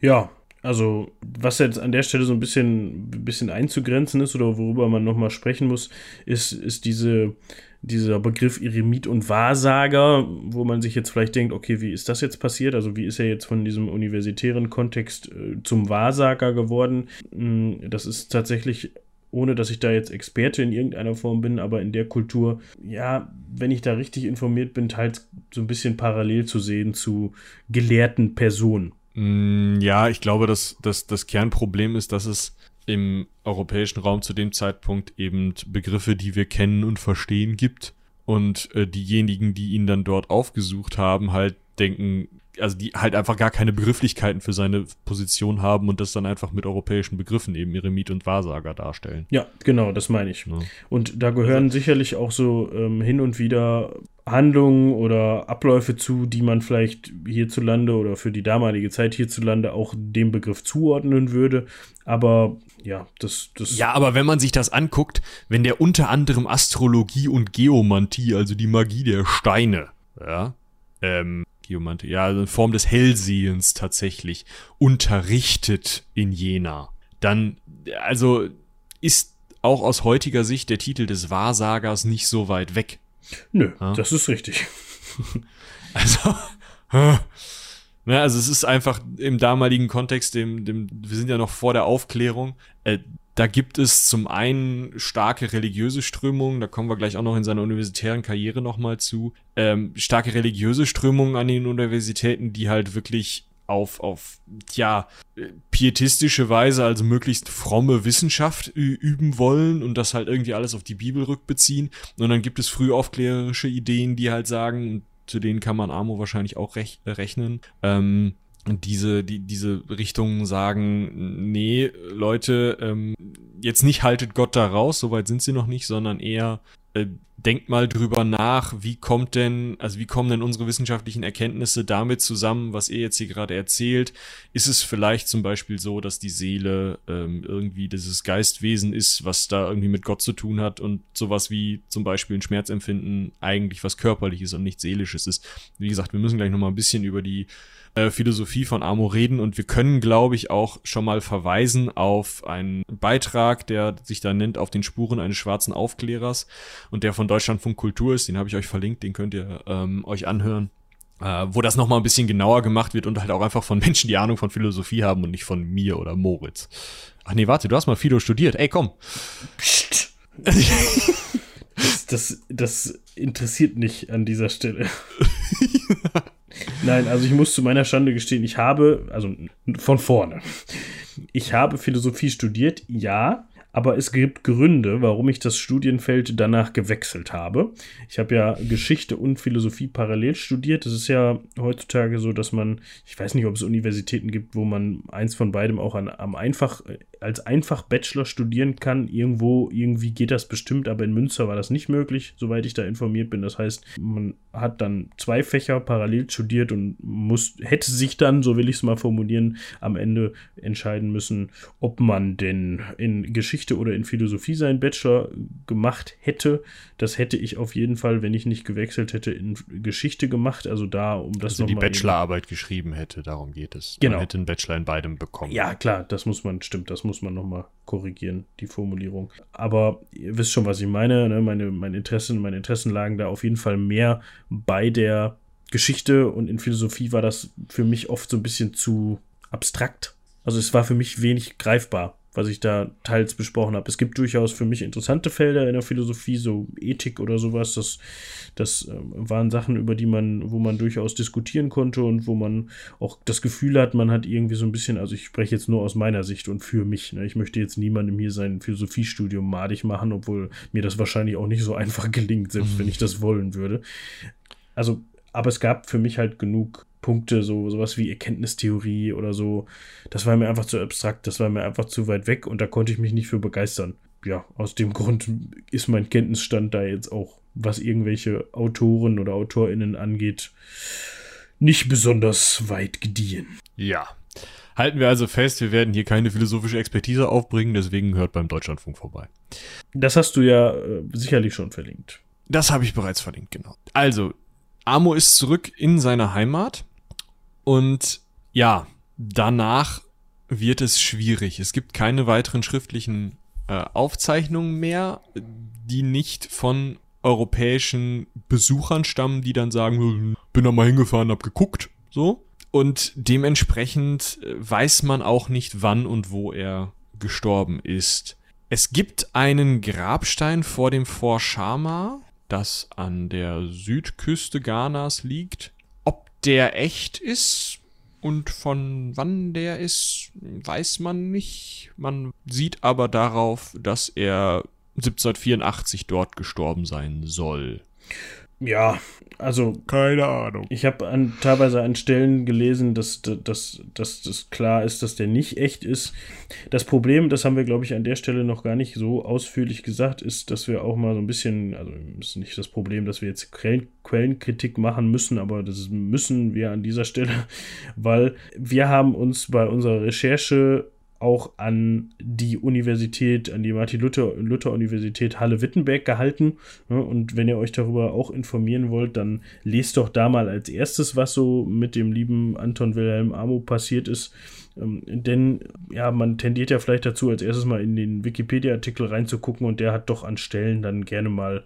Ja, also, was jetzt an der Stelle so ein bisschen, bisschen einzugrenzen ist oder worüber man nochmal sprechen muss, ist, ist diese, dieser Begriff Eremit und Wahrsager, wo man sich jetzt vielleicht denkt, okay, wie ist das jetzt passiert? Also, wie ist er jetzt von diesem universitären Kontext äh, zum Wahrsager geworden? Hm, das ist tatsächlich ohne dass ich da jetzt Experte in irgendeiner Form bin, aber in der Kultur, ja, wenn ich da richtig informiert bin, teils so ein bisschen parallel zu sehen zu gelehrten Personen. Mm, ja, ich glaube, dass, dass das Kernproblem ist, dass es im europäischen Raum zu dem Zeitpunkt eben Begriffe, die wir kennen und verstehen, gibt. Und äh, diejenigen, die ihn dann dort aufgesucht haben, halt denken, also die halt einfach gar keine Begrifflichkeiten für seine Position haben und das dann einfach mit europäischen Begriffen eben Eremit und Wahrsager darstellen. Ja, genau, das meine ich. Ja. Und da gehören also, sicherlich auch so ähm, hin und wieder Handlungen oder Abläufe zu, die man vielleicht hierzulande oder für die damalige Zeit hierzulande auch dem Begriff zuordnen würde. Aber ja, das, das. Ja, aber wenn man sich das anguckt, wenn der unter anderem Astrologie und Geomantie, also die Magie der Steine, ja, ähm, Geomantie, ja, also in Form des Hellsehens tatsächlich unterrichtet in Jena, dann, also ist auch aus heutiger Sicht der Titel des Wahrsagers nicht so weit weg. Nö, ja? das ist richtig. also, ne, also es ist einfach im damaligen Kontext, dem, dem, wir sind ja noch vor der Aufklärung, äh, da gibt es zum einen starke religiöse Strömungen, da kommen wir gleich auch noch in seiner universitären Karriere nochmal zu, ähm, starke religiöse Strömungen an den Universitäten, die halt wirklich auf, auf, ja, pietistische Weise, also möglichst fromme Wissenschaft üben wollen und das halt irgendwie alles auf die Bibel rückbeziehen. Und dann gibt es frühaufklärerische Ideen, die halt sagen, zu denen kann man Amo wahrscheinlich auch rech rechnen, ähm, diese, die, diese Richtungen sagen, nee, Leute, ähm, jetzt nicht haltet Gott da raus, soweit sind sie noch nicht, sondern eher äh, denkt mal drüber nach, wie kommt denn, also wie kommen denn unsere wissenschaftlichen Erkenntnisse damit zusammen, was ihr jetzt hier gerade erzählt? Ist es vielleicht zum Beispiel so, dass die Seele ähm, irgendwie dieses Geistwesen ist, was da irgendwie mit Gott zu tun hat und sowas wie zum Beispiel ein Schmerzempfinden eigentlich was körperliches und nicht seelisches ist? Wie gesagt, wir müssen gleich nochmal ein bisschen über die äh, Philosophie von Amo reden und wir können, glaube ich, auch schon mal verweisen auf einen Beitrag, der sich da nennt auf den Spuren eines schwarzen Aufklärers und der von Deutschlandfunk Kultur ist. Den habe ich euch verlinkt, den könnt ihr ähm, euch anhören. Äh, wo das nochmal ein bisschen genauer gemacht wird und halt auch einfach von Menschen, die Ahnung von Philosophie haben und nicht von mir oder Moritz. Ach nee, warte, du hast mal Philo studiert. Ey, komm. Psst. Das, das, das interessiert nicht an dieser Stelle. Nein, also ich muss zu meiner Schande gestehen, ich habe, also von vorne, ich habe Philosophie studiert, ja, aber es gibt Gründe, warum ich das Studienfeld danach gewechselt habe. Ich habe ja Geschichte und Philosophie parallel studiert. Es ist ja heutzutage so, dass man, ich weiß nicht, ob es Universitäten gibt, wo man eins von beidem auch an, am einfach, als einfach Bachelor studieren kann. Irgendwo, irgendwie geht das bestimmt, aber in Münster war das nicht möglich, soweit ich da informiert bin. Das heißt, man hat dann zwei Fächer parallel studiert und muss, hätte sich dann, so will ich es mal formulieren, am Ende entscheiden müssen, ob man denn in Geschichte oder in Philosophie seinen Bachelor gemacht hätte. Das hätte ich auf jeden Fall, wenn ich nicht gewechselt hätte, in Geschichte gemacht. Also da, um das also die Bachelorarbeit geschrieben hätte, darum geht es. Genau. Man hätte einen Bachelor in beidem bekommen. Ja, klar, das muss man, stimmt, das muss man nochmal korrigieren, die Formulierung. Aber ihr wisst schon, was ich meine. Ne? Meine, meine, Interessen, meine Interessen lagen da auf jeden Fall mehr bei der Geschichte und in Philosophie war das für mich oft so ein bisschen zu abstrakt. Also es war für mich wenig greifbar was ich da teils besprochen habe. Es gibt durchaus für mich interessante Felder in der Philosophie, so Ethik oder sowas. Das, das äh, waren Sachen, über die man, wo man durchaus diskutieren konnte und wo man auch das Gefühl hat, man hat irgendwie so ein bisschen, also ich spreche jetzt nur aus meiner Sicht und für mich. Ne? Ich möchte jetzt niemandem hier sein Philosophiestudium madig machen, obwohl mir das wahrscheinlich auch nicht so einfach gelingt, selbst mhm. wenn ich das wollen würde. Also, aber es gab für mich halt genug Punkte, so sowas wie Erkenntnistheorie oder so, das war mir einfach zu abstrakt, das war mir einfach zu weit weg und da konnte ich mich nicht für begeistern. Ja, aus dem Grund ist mein Kenntnisstand da jetzt auch, was irgendwelche Autoren oder AutorInnen angeht, nicht besonders weit gediehen. Ja. Halten wir also fest, wir werden hier keine philosophische Expertise aufbringen, deswegen hört beim Deutschlandfunk vorbei. Das hast du ja äh, sicherlich schon verlinkt. Das habe ich bereits verlinkt, genau. Also, Amo ist zurück in seine Heimat und ja, danach wird es schwierig. Es gibt keine weiteren schriftlichen äh, Aufzeichnungen mehr, die nicht von europäischen Besuchern stammen, die dann sagen, hm, bin da mal hingefahren, hab geguckt, so. Und dementsprechend äh, weiß man auch nicht, wann und wo er gestorben ist. Es gibt einen Grabstein vor dem Fort Shama, das an der Südküste Ghanas liegt. Der echt ist und von wann der ist, weiß man nicht. Man sieht aber darauf, dass er 1784 dort gestorben sein soll. Ja, also. Keine Ahnung. Ich habe an, teilweise an Stellen gelesen, dass, dass, dass das klar ist, dass der nicht echt ist. Das Problem, das haben wir, glaube ich, an der Stelle noch gar nicht so ausführlich gesagt, ist, dass wir auch mal so ein bisschen, also ist nicht das Problem, dass wir jetzt Quellen, Quellenkritik machen müssen, aber das müssen wir an dieser Stelle, weil wir haben uns bei unserer Recherche auch an die Universität, an die Martin-Luther-Universität Halle-Wittenberg gehalten. Und wenn ihr euch darüber auch informieren wollt, dann lest doch da mal als erstes, was so mit dem lieben Anton Wilhelm Amo passiert ist. Ähm, denn ja, man tendiert ja vielleicht dazu, als erstes mal in den Wikipedia-Artikel reinzugucken und der hat doch an Stellen dann gerne mal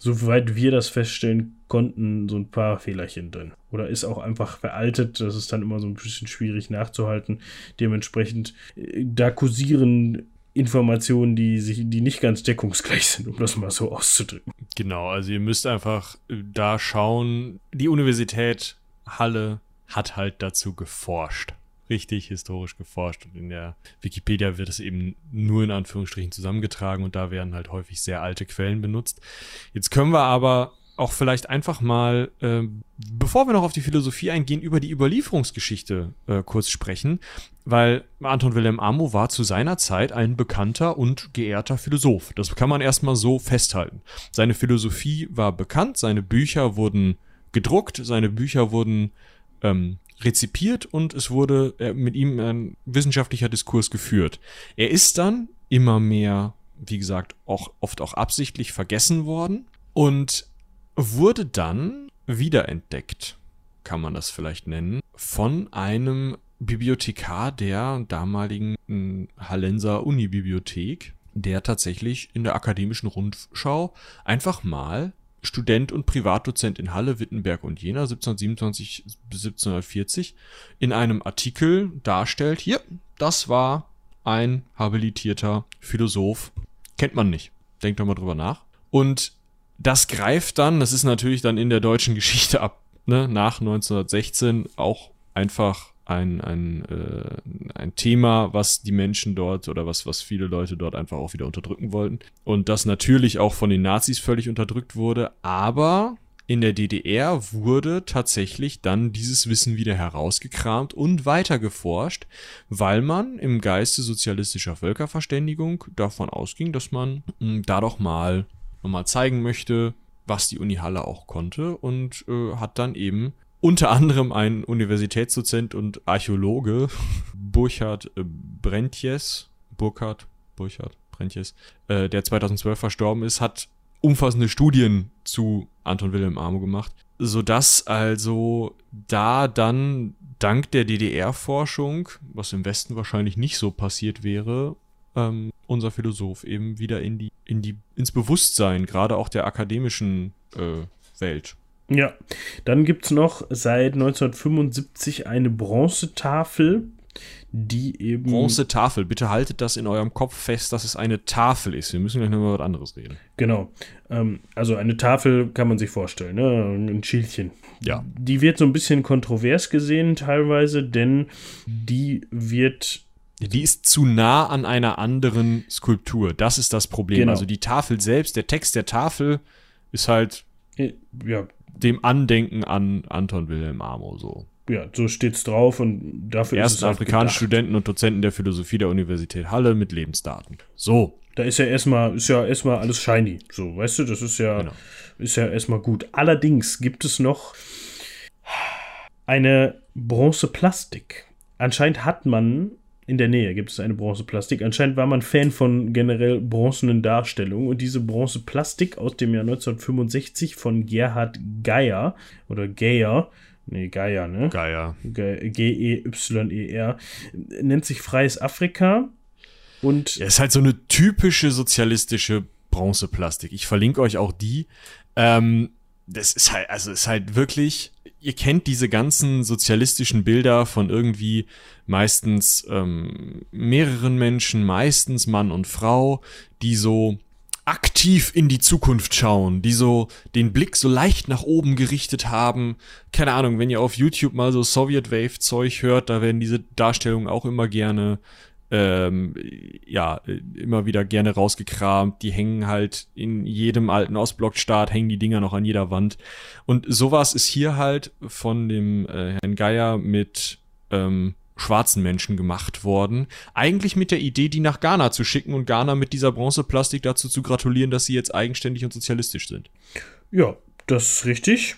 soweit wir das feststellen konnten, so ein paar Fehlerchen drin. Oder ist auch einfach veraltet. Das ist dann immer so ein bisschen schwierig nachzuhalten. Dementsprechend, äh, da kursieren Informationen, die sich, die nicht ganz deckungsgleich sind, um das mal so auszudrücken. Genau, also ihr müsst einfach äh, da schauen. Die Universität Halle hat halt dazu geforscht richtig historisch geforscht und in der Wikipedia wird es eben nur in Anführungsstrichen zusammengetragen und da werden halt häufig sehr alte Quellen benutzt. Jetzt können wir aber auch vielleicht einfach mal, äh, bevor wir noch auf die Philosophie eingehen, über die Überlieferungsgeschichte äh, kurz sprechen, weil Anton Wilhelm Amo war zu seiner Zeit ein bekannter und geehrter Philosoph. Das kann man erstmal so festhalten. Seine Philosophie war bekannt, seine Bücher wurden gedruckt, seine Bücher wurden ähm, rezipiert und es wurde äh, mit ihm ein wissenschaftlicher Diskurs geführt. Er ist dann immer mehr, wie gesagt, auch oft auch absichtlich vergessen worden und wurde dann wiederentdeckt, kann man das vielleicht nennen, von einem Bibliothekar der damaligen hm, Hallenser Unibibliothek, der tatsächlich in der akademischen Rundschau einfach mal Student und Privatdozent in Halle, Wittenberg und Jena 1727 bis 1740 in einem Artikel darstellt, hier, das war ein habilitierter Philosoph. Kennt man nicht. Denkt doch mal drüber nach. Und das greift dann, das ist natürlich dann in der deutschen Geschichte ab, ne, nach 1916 auch einfach ein, ein, äh, ein Thema, was die Menschen dort oder was, was viele Leute dort einfach auch wieder unterdrücken wollten. Und das natürlich auch von den Nazis völlig unterdrückt wurde, aber in der DDR wurde tatsächlich dann dieses Wissen wieder herausgekramt und weitergeforscht, weil man im Geiste sozialistischer Völkerverständigung davon ausging, dass man hm, da doch mal nochmal zeigen möchte, was die Uni Halle auch konnte und äh, hat dann eben unter anderem ein Universitätsdozent und Archäologe, Burkhard äh, Brentjes, Burkhard, Burkhard Brentjes, äh, der 2012 verstorben ist, hat umfassende Studien zu Anton Wilhelm Amo gemacht, sodass also da dann dank der DDR-Forschung, was im Westen wahrscheinlich nicht so passiert wäre, ähm, unser Philosoph eben wieder in die, in die, ins Bewusstsein, gerade auch der akademischen äh, Welt ja, dann gibt es noch seit 1975 eine Bronzetafel, die eben. Bronzetafel, bitte haltet das in eurem Kopf fest, dass es eine Tafel ist. Wir müssen gleich noch mal was anderes reden. Genau. Ähm, also eine Tafel kann man sich vorstellen, ne? Ein Schildchen. Ja. Die wird so ein bisschen kontrovers gesehen teilweise, denn die wird die ist zu nah an einer anderen Skulptur. Das ist das Problem. Genau. Also die Tafel selbst, der Text der Tafel ist halt ja, dem Andenken an Anton Wilhelm Amo so. Ja, so steht's drauf und dafür Ersten ist es afrikanischen Studenten und Dozenten der Philosophie der Universität Halle mit Lebensdaten. So. Da ist ja erstmal, ist ja erstmal alles shiny. So, weißt du, das ist ja, genau. ist ja erstmal gut. Allerdings gibt es noch eine Bronzeplastik. Anscheinend hat man in der Nähe gibt es eine Bronzeplastik. Anscheinend war man Fan von generell bronzenen Darstellungen und diese Bronzeplastik aus dem Jahr 1965 von Gerhard Geier oder Geyer, nee, Geier, ne? Geier. G-E-Y-E-R, nennt sich Freies Afrika und. Ja, ist halt so eine typische sozialistische Bronzeplastik. Ich verlinke euch auch die. Ähm, das ist halt, also ist halt wirklich, ihr kennt diese ganzen sozialistischen Bilder von irgendwie meistens ähm, mehreren Menschen, meistens Mann und Frau, die so aktiv in die Zukunft schauen, die so den Blick so leicht nach oben gerichtet haben. Keine Ahnung, wenn ihr auf YouTube mal so Soviet Wave Zeug hört, da werden diese Darstellungen auch immer gerne ähm, ja, immer wieder gerne rausgekramt. Die hängen halt in jedem alten Ostblockstaat, hängen die Dinger noch an jeder Wand. Und sowas ist hier halt von dem äh, Herrn Geier mit ähm, schwarzen Menschen gemacht worden. Eigentlich mit der Idee, die nach Ghana zu schicken und Ghana mit dieser Bronzeplastik dazu zu gratulieren, dass sie jetzt eigenständig und sozialistisch sind. Ja, das ist richtig.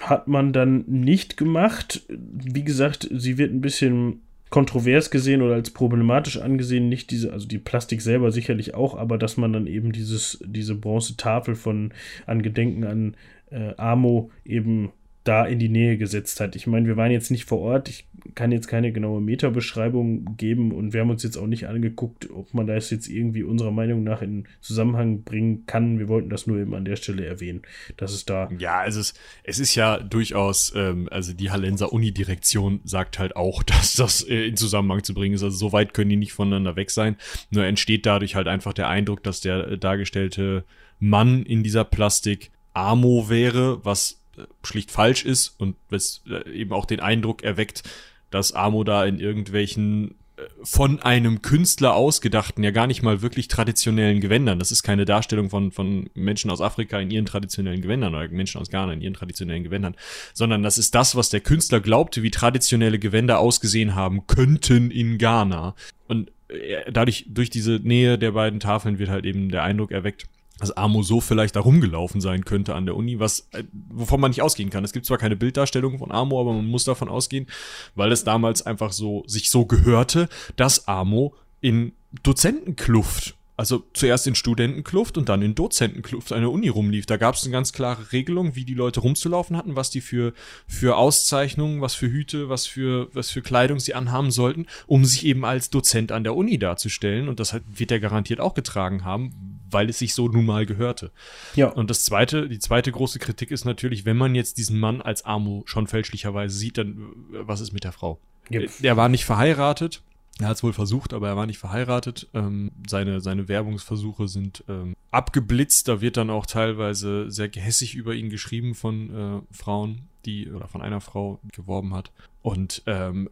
Hat man dann nicht gemacht. Wie gesagt, sie wird ein bisschen kontrovers gesehen oder als problematisch angesehen, nicht diese, also die Plastik selber sicherlich auch, aber dass man dann eben dieses, diese Bronzetafel von an Gedenken an äh, Amo eben da in die Nähe gesetzt hat. Ich meine, wir waren jetzt nicht vor Ort, ich kann jetzt keine genaue Metabeschreibung geben und wir haben uns jetzt auch nicht angeguckt, ob man das jetzt irgendwie unserer Meinung nach in Zusammenhang bringen kann. Wir wollten das nur eben an der Stelle erwähnen, dass es da. Ja, also es, es ist ja durchaus, ähm, also die Hallenser Uni-Direktion sagt halt auch, dass das äh, in Zusammenhang zu bringen ist. Also so weit können die nicht voneinander weg sein. Nur entsteht dadurch halt einfach der Eindruck, dass der äh, dargestellte Mann in dieser Plastik Amo wäre, was schlicht falsch ist und es äh, eben auch den Eindruck erweckt, dass Amo da in irgendwelchen äh, von einem Künstler ausgedachten, ja gar nicht mal wirklich traditionellen Gewändern. Das ist keine Darstellung von, von Menschen aus Afrika in ihren traditionellen Gewändern oder Menschen aus Ghana in ihren traditionellen Gewändern, sondern das ist das, was der Künstler glaubte, wie traditionelle Gewänder ausgesehen haben könnten in Ghana. Und äh, dadurch, durch diese Nähe der beiden Tafeln wird halt eben der Eindruck erweckt, dass Amo so vielleicht da rumgelaufen sein könnte an der Uni, was, äh, wovon man nicht ausgehen kann. Es gibt zwar keine Bilddarstellung von Amo, aber man muss davon ausgehen, weil es damals einfach so, sich so gehörte, dass Amo in Dozentenkluft also zuerst in Studentenkluft und dann in Dozentenkluft an der Uni rumlief. Da gab es eine ganz klare Regelung, wie die Leute rumzulaufen hatten, was die für, für Auszeichnungen, was für Hüte, was für, was für Kleidung sie anhaben sollten, um sich eben als Dozent an der Uni darzustellen. Und das wird er garantiert auch getragen haben, weil es sich so nun mal gehörte. Ja. Und das zweite, die zweite große Kritik ist natürlich, wenn man jetzt diesen Mann als Amo schon fälschlicherweise sieht, dann was ist mit der Frau? Yep. Der war nicht verheiratet. Er hat es wohl versucht, aber er war nicht verheiratet. Ähm, seine, seine Werbungsversuche sind ähm, abgeblitzt. Da wird dann auch teilweise sehr gehässig über ihn geschrieben von äh, Frauen, die oder von einer Frau geworben hat. Und ähm,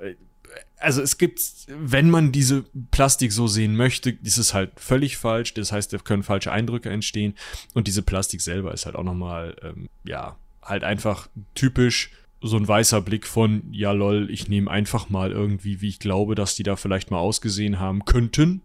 also es gibt, wenn man diese Plastik so sehen möchte, ist es halt völlig falsch. Das heißt, da können falsche Eindrücke entstehen. Und diese Plastik selber ist halt auch nochmal, ähm, ja, halt einfach typisch so ein weißer Blick von, ja lol, ich nehme einfach mal irgendwie, wie ich glaube, dass die da vielleicht mal ausgesehen haben könnten.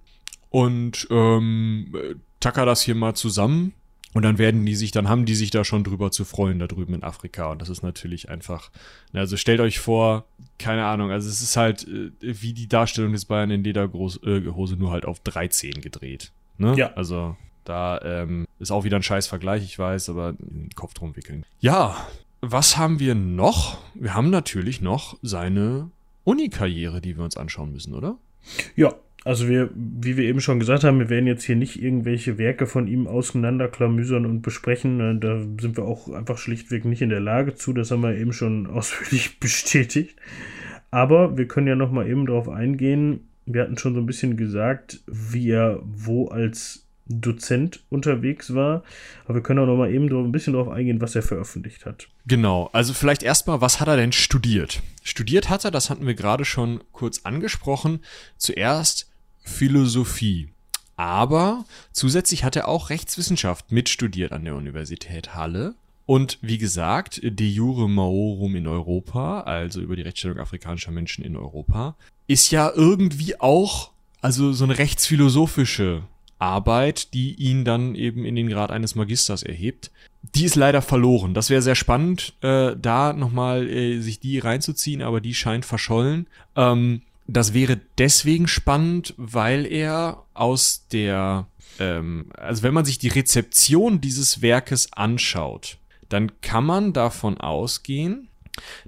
Und ähm, tacker das hier mal zusammen und dann werden die sich, dann haben die sich da schon drüber zu freuen, da drüben in Afrika. Und das ist natürlich einfach, also stellt euch vor, keine Ahnung, also es ist halt äh, wie die Darstellung des Bayern in Lederhose, äh, nur halt auf 13 gedreht. Ne? Ja. Also da ähm, ist auch wieder ein scheiß Vergleich, ich weiß, aber den Kopf drum wickeln. Ja, was haben wir noch? Wir haben natürlich noch seine Uni-Karriere, die wir uns anschauen müssen, oder? Ja, also wir, wie wir eben schon gesagt haben, wir werden jetzt hier nicht irgendwelche Werke von ihm auseinanderklamüsern und besprechen. Äh, da sind wir auch einfach schlichtweg nicht in der Lage zu. Das haben wir eben schon ausführlich bestätigt. Aber wir können ja noch mal eben darauf eingehen. Wir hatten schon so ein bisschen gesagt, wie er wo als Dozent unterwegs war. Aber wir können auch noch mal eben ein bisschen darauf eingehen, was er veröffentlicht hat. Genau, also vielleicht erstmal, was hat er denn studiert? Studiert hat er, das hatten wir gerade schon kurz angesprochen, zuerst Philosophie. Aber zusätzlich hat er auch Rechtswissenschaft mitstudiert an der Universität Halle. Und wie gesagt, de jure maorum in Europa, also über die Rechtsstellung afrikanischer Menschen in Europa, ist ja irgendwie auch, also so eine rechtsphilosophische Arbeit, die ihn dann eben in den Grad eines Magisters erhebt. Die ist leider verloren. Das wäre sehr spannend, äh, da nochmal äh, sich die reinzuziehen, aber die scheint verschollen. Ähm, das wäre deswegen spannend, weil er aus der, ähm, also wenn man sich die Rezeption dieses Werkes anschaut, dann kann man davon ausgehen,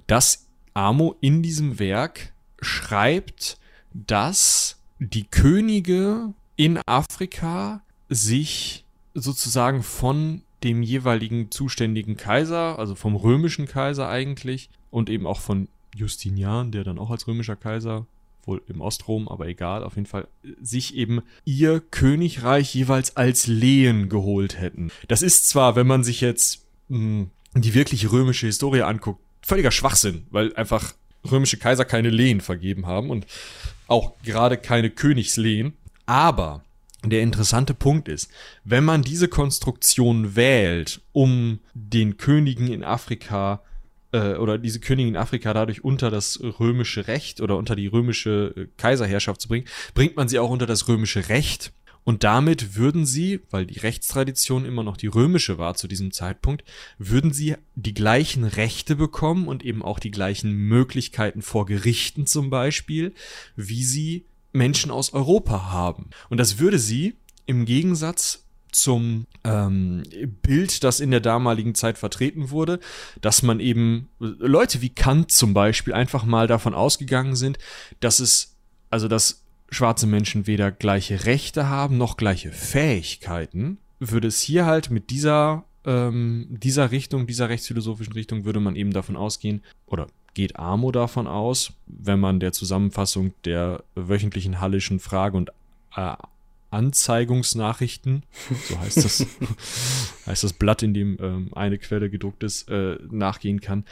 dass Amo in diesem Werk schreibt, dass die Könige in Afrika sich sozusagen von dem jeweiligen zuständigen Kaiser, also vom römischen Kaiser eigentlich und eben auch von Justinian, der dann auch als römischer Kaiser wohl im Ostrom, aber egal, auf jeden Fall, sich eben ihr Königreich jeweils als Lehen geholt hätten. Das ist zwar, wenn man sich jetzt mh, hm, die wirkliche römische Historie anguckt, völliger Schwachsinn, weil einfach römische Kaiser keine Lehen vergeben haben und auch gerade keine Königslehen. Aber der interessante Punkt ist, wenn man diese Konstruktion wählt, um den Königen in Afrika äh, oder diese Königin in Afrika dadurch unter das römische Recht oder unter die römische äh, Kaiserherrschaft zu bringen, bringt man sie auch unter das römische Recht. Und damit würden sie, weil die Rechtstradition immer noch die römische war zu diesem Zeitpunkt, würden sie die gleichen Rechte bekommen und eben auch die gleichen Möglichkeiten vor Gerichten zum Beispiel, wie sie Menschen aus Europa haben. Und das würde sie im Gegensatz zum ähm, Bild, das in der damaligen Zeit vertreten wurde, dass man eben Leute wie Kant zum Beispiel einfach mal davon ausgegangen sind, dass es, also dass schwarze Menschen weder gleiche Rechte haben noch gleiche Fähigkeiten, würde es hier halt mit dieser ähm, dieser Richtung, dieser rechtsphilosophischen Richtung, würde man eben davon ausgehen, oder geht Amo davon aus, wenn man der Zusammenfassung der wöchentlichen Hallischen Frage- und äh, Anzeigungsnachrichten, so heißt das, heißt das Blatt, in dem ähm, eine Quelle gedruckt ist, äh, nachgehen kann.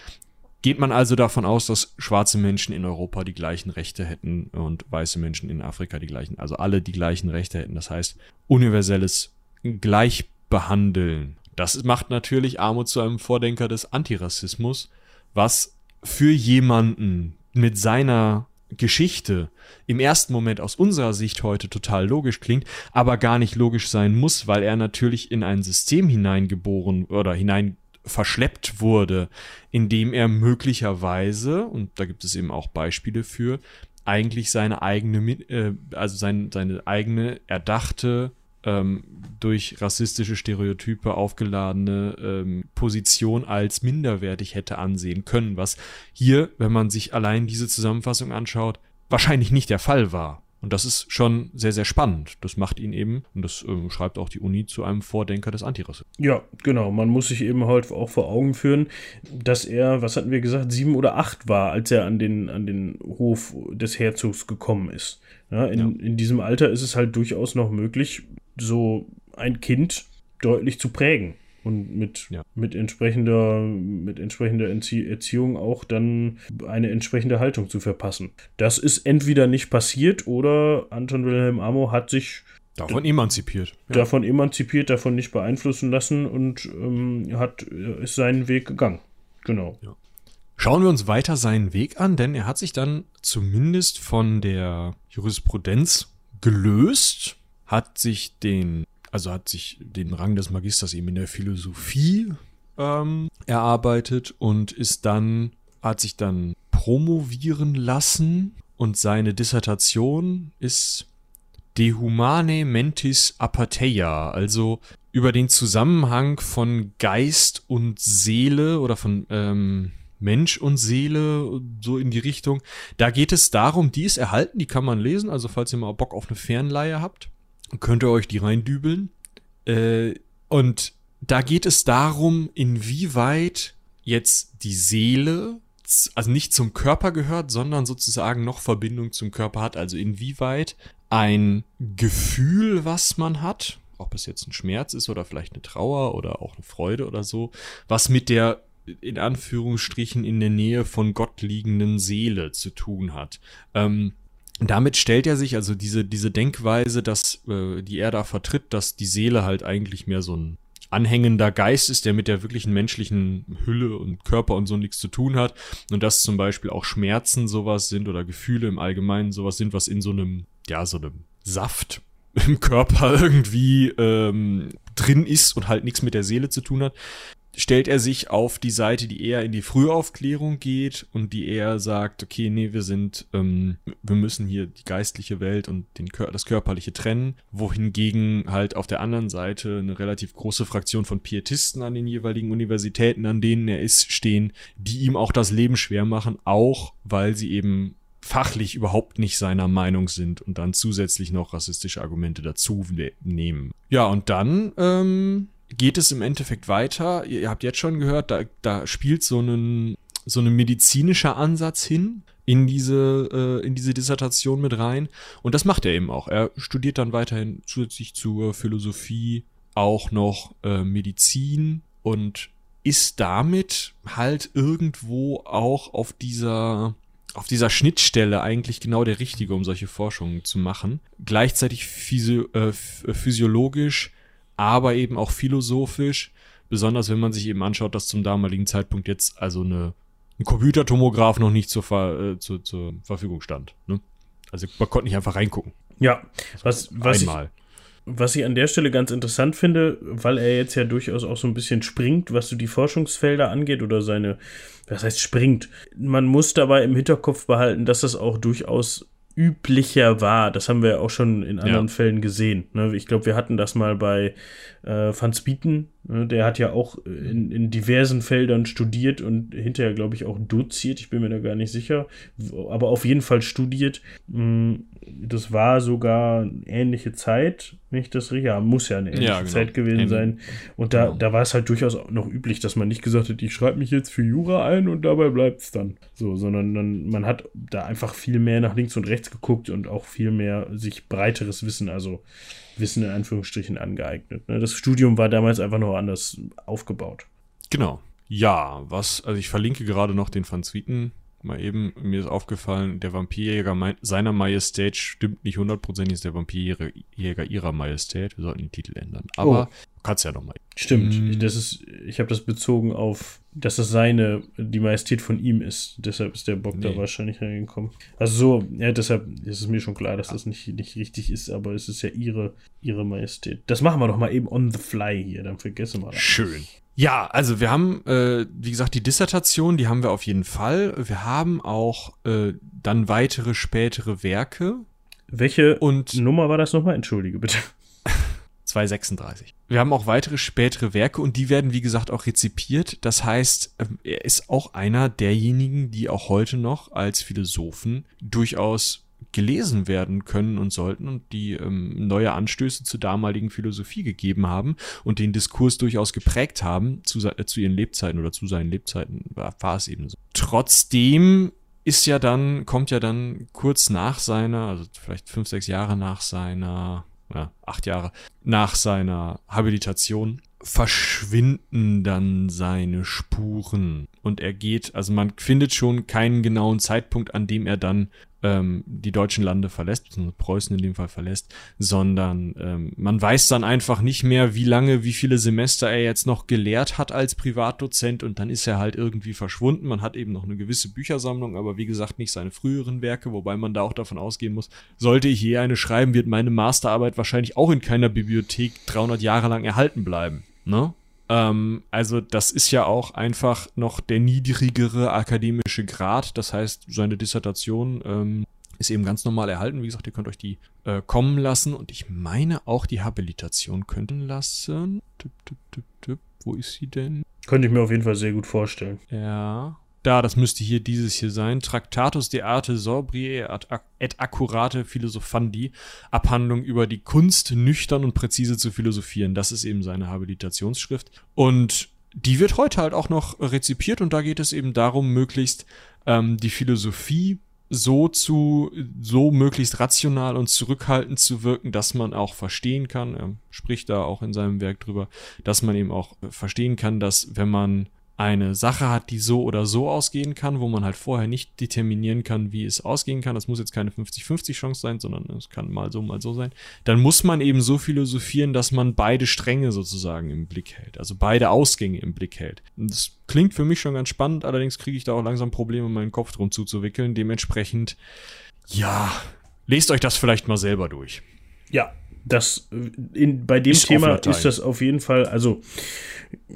Geht man also davon aus, dass schwarze Menschen in Europa die gleichen Rechte hätten und weiße Menschen in Afrika die gleichen, also alle die gleichen Rechte hätten. Das heißt, universelles Gleichbehandeln. Das macht natürlich Armut zu einem Vordenker des Antirassismus, was für jemanden mit seiner Geschichte im ersten Moment aus unserer Sicht heute total logisch klingt, aber gar nicht logisch sein muss, weil er natürlich in ein System hineingeboren oder hinein verschleppt wurde, in dem er möglicherweise, und da gibt es eben auch Beispiele für, eigentlich seine eigene, äh, also sein, seine eigene erdachte ähm, durch rassistische Stereotype aufgeladene ähm, Position als minderwertig hätte ansehen können, was hier, wenn man sich allein diese Zusammenfassung anschaut, wahrscheinlich nicht der Fall war. Und das ist schon sehr, sehr spannend. Das macht ihn eben, und das äh, schreibt auch die Uni, zu einem Vordenker des Antirassismus. Ja, genau. Man muss sich eben halt auch vor Augen führen, dass er, was hatten wir gesagt, sieben oder acht war, als er an den, an den Hof des Herzogs gekommen ist. Ja, in, ja. in diesem Alter ist es halt durchaus noch möglich, so ein Kind deutlich zu prägen und mit, ja. mit entsprechender, mit entsprechender Erziehung auch dann eine entsprechende Haltung zu verpassen. Das ist entweder nicht passiert oder Anton Wilhelm Amo hat sich davon emanzipiert. Ja. Davon emanzipiert, davon nicht beeinflussen lassen und ähm, hat, ist seinen Weg gegangen. Genau. Ja. Schauen wir uns weiter seinen Weg an, denn er hat sich dann zumindest von der Jurisprudenz gelöst hat sich den, also hat sich den Rang des Magisters eben in der Philosophie ähm, erarbeitet und ist dann, hat sich dann promovieren lassen und seine Dissertation ist De Humane Mentis Apatheia, also über den Zusammenhang von Geist und Seele oder von ähm, Mensch und Seele, so in die Richtung. Da geht es darum, die ist erhalten, die kann man lesen, also falls ihr mal Bock auf eine Fernleihe habt könnt ihr euch die reindübeln. Äh, und da geht es darum, inwieweit jetzt die Seele, also nicht zum Körper gehört, sondern sozusagen noch Verbindung zum Körper hat. Also inwieweit ein Gefühl, was man hat, ob es jetzt ein Schmerz ist oder vielleicht eine Trauer oder auch eine Freude oder so, was mit der in Anführungsstrichen in der Nähe von Gott liegenden Seele zu tun hat. Ähm, damit stellt er sich also diese, diese Denkweise, dass äh, die er da vertritt, dass die Seele halt eigentlich mehr so ein anhängender Geist ist, der mit der wirklichen menschlichen Hülle und Körper und so nichts zu tun hat. Und dass zum Beispiel auch Schmerzen sowas sind oder Gefühle im Allgemeinen sowas sind, was in so einem, ja, so einem Saft im Körper irgendwie ähm, drin ist und halt nichts mit der Seele zu tun hat stellt er sich auf die Seite, die eher in die Frühaufklärung geht und die eher sagt, okay, nee, wir sind, ähm, wir müssen hier die geistliche Welt und den, das Körperliche trennen, wohingegen halt auf der anderen Seite eine relativ große Fraktion von Pietisten an den jeweiligen Universitäten, an denen er ist, stehen, die ihm auch das Leben schwer machen, auch weil sie eben fachlich überhaupt nicht seiner Meinung sind und dann zusätzlich noch rassistische Argumente dazu ne-, nehmen. Ja, und dann ähm, geht es im Endeffekt weiter. Ihr habt jetzt schon gehört, da, da spielt so ein, so ein medizinischer Ansatz hin in diese, äh, in diese Dissertation mit rein. Und das macht er eben auch. Er studiert dann weiterhin zusätzlich zur Philosophie auch noch äh, Medizin und ist damit halt irgendwo auch auf dieser auf dieser Schnittstelle eigentlich genau der Richtige, um solche Forschungen zu machen. Gleichzeitig physio äh, physiologisch, aber eben auch philosophisch. Besonders wenn man sich eben anschaut, dass zum damaligen Zeitpunkt jetzt also eine, ein Computertomograph noch nicht zur, Ver äh, zu, zur Verfügung stand. Ne? Also man konnte nicht einfach reingucken. Ja, was, was Einmal. Ich, was ich an der Stelle ganz interessant finde, weil er jetzt ja durchaus auch so ein bisschen springt, was so die Forschungsfelder angeht oder seine, was heißt springt. Man muss dabei im Hinterkopf behalten, dass das auch durchaus üblicher war. Das haben wir auch schon in anderen ja. Fällen gesehen. Ne? Ich glaube, wir hatten das mal bei äh, Van Spieten. Ne? Der hat ja auch in, in diversen Feldern studiert und hinterher, glaube ich, auch doziert. Ich bin mir da gar nicht sicher. Aber auf jeden Fall studiert. Hm, das war sogar eine ähnliche Zeit, nicht das ja, muss ja eine ähnliche ja, genau. Zeit gewesen Ähnlich. sein. Und da, genau. da war es halt durchaus noch üblich, dass man nicht gesagt hat, ich schreibe mich jetzt für Jura ein und dabei bleibt es dann. So, sondern dann, man hat da einfach viel mehr nach links und rechts geguckt und auch viel mehr sich breiteres Wissen, also Wissen in Anführungsstrichen angeeignet. Ne? Das Studium war damals einfach noch anders aufgebaut. Genau. Ja, was, also ich verlinke gerade noch den Van Zwieten mal eben, mir ist aufgefallen, der Vampirjäger seiner Majestät stimmt nicht hundertprozentig, ist der Vampirjäger ihrer Majestät. Wir sollten den Titel ändern. Aber oh. kannst ja nochmal. Stimmt. Hm. Das ist, ich habe das bezogen auf, dass das seine, die Majestät von ihm ist. Deshalb ist der Bock nee. da wahrscheinlich reingekommen. Also so, ja, deshalb ist es mir schon klar, dass das nicht, nicht richtig ist, aber es ist ja ihre, ihre Majestät. Das machen wir doch mal eben on the fly hier, dann vergessen wir das. Schön. Ja, also wir haben, äh, wie gesagt, die Dissertation, die haben wir auf jeden Fall. Wir haben auch äh, dann weitere spätere Werke. Welche und Nummer war das nochmal? Entschuldige bitte. 236. Wir haben auch weitere spätere Werke und die werden, wie gesagt, auch rezipiert. Das heißt, ähm, er ist auch einer derjenigen, die auch heute noch als Philosophen durchaus gelesen werden können und sollten und die ähm, neue Anstöße zur damaligen Philosophie gegeben haben und den Diskurs durchaus geprägt haben zu, äh, zu ihren Lebzeiten oder zu seinen Lebzeiten war, war es eben so. Trotzdem ist ja dann, kommt ja dann kurz nach seiner, also vielleicht fünf, sechs Jahre nach seiner, ja, acht Jahre nach seiner Habilitation, verschwinden dann seine Spuren. Und er geht, also man findet schon keinen genauen Zeitpunkt, an dem er dann ähm, die deutschen Lande verlässt, beziehungsweise Preußen in dem Fall verlässt, sondern ähm, man weiß dann einfach nicht mehr, wie lange, wie viele Semester er jetzt noch gelehrt hat als Privatdozent und dann ist er halt irgendwie verschwunden. Man hat eben noch eine gewisse Büchersammlung, aber wie gesagt nicht seine früheren Werke, wobei man da auch davon ausgehen muss, sollte ich je eine schreiben, wird meine Masterarbeit wahrscheinlich auch in keiner Bibliothek 300 Jahre lang erhalten bleiben. Ne? Ähm, also das ist ja auch einfach noch der niedrigere akademische Grad. Das heißt, seine Dissertation ähm, ist eben ganz normal erhalten. Wie gesagt, ihr könnt euch die äh, kommen lassen. Und ich meine auch die Habilitation könnten lassen. Tipp, tipp, tipp, tipp. Wo ist sie denn? Könnte ich mir auf jeden Fall sehr gut vorstellen. Ja. Da, das müsste hier dieses hier sein. Tractatus de arte sobrie et accurate philosophandi. Abhandlung über die Kunst, nüchtern und präzise zu philosophieren. Das ist eben seine Habilitationsschrift. Und die wird heute halt auch noch rezipiert und da geht es eben darum, möglichst ähm, die Philosophie so zu, so möglichst rational und zurückhaltend zu wirken, dass man auch verstehen kann, er spricht da auch in seinem Werk drüber, dass man eben auch verstehen kann, dass wenn man eine Sache hat, die so oder so ausgehen kann, wo man halt vorher nicht determinieren kann, wie es ausgehen kann, das muss jetzt keine 50-50 Chance sein, sondern es kann mal so, mal so sein, dann muss man eben so philosophieren, dass man beide Stränge sozusagen im Blick hält, also beide Ausgänge im Blick hält. Und das klingt für mich schon ganz spannend, allerdings kriege ich da auch langsam Probleme, meinen Kopf drum zuzuwickeln. Dementsprechend, ja, lest euch das vielleicht mal selber durch. Ja, das in, bei dem ist Thema ist das auf jeden Fall, also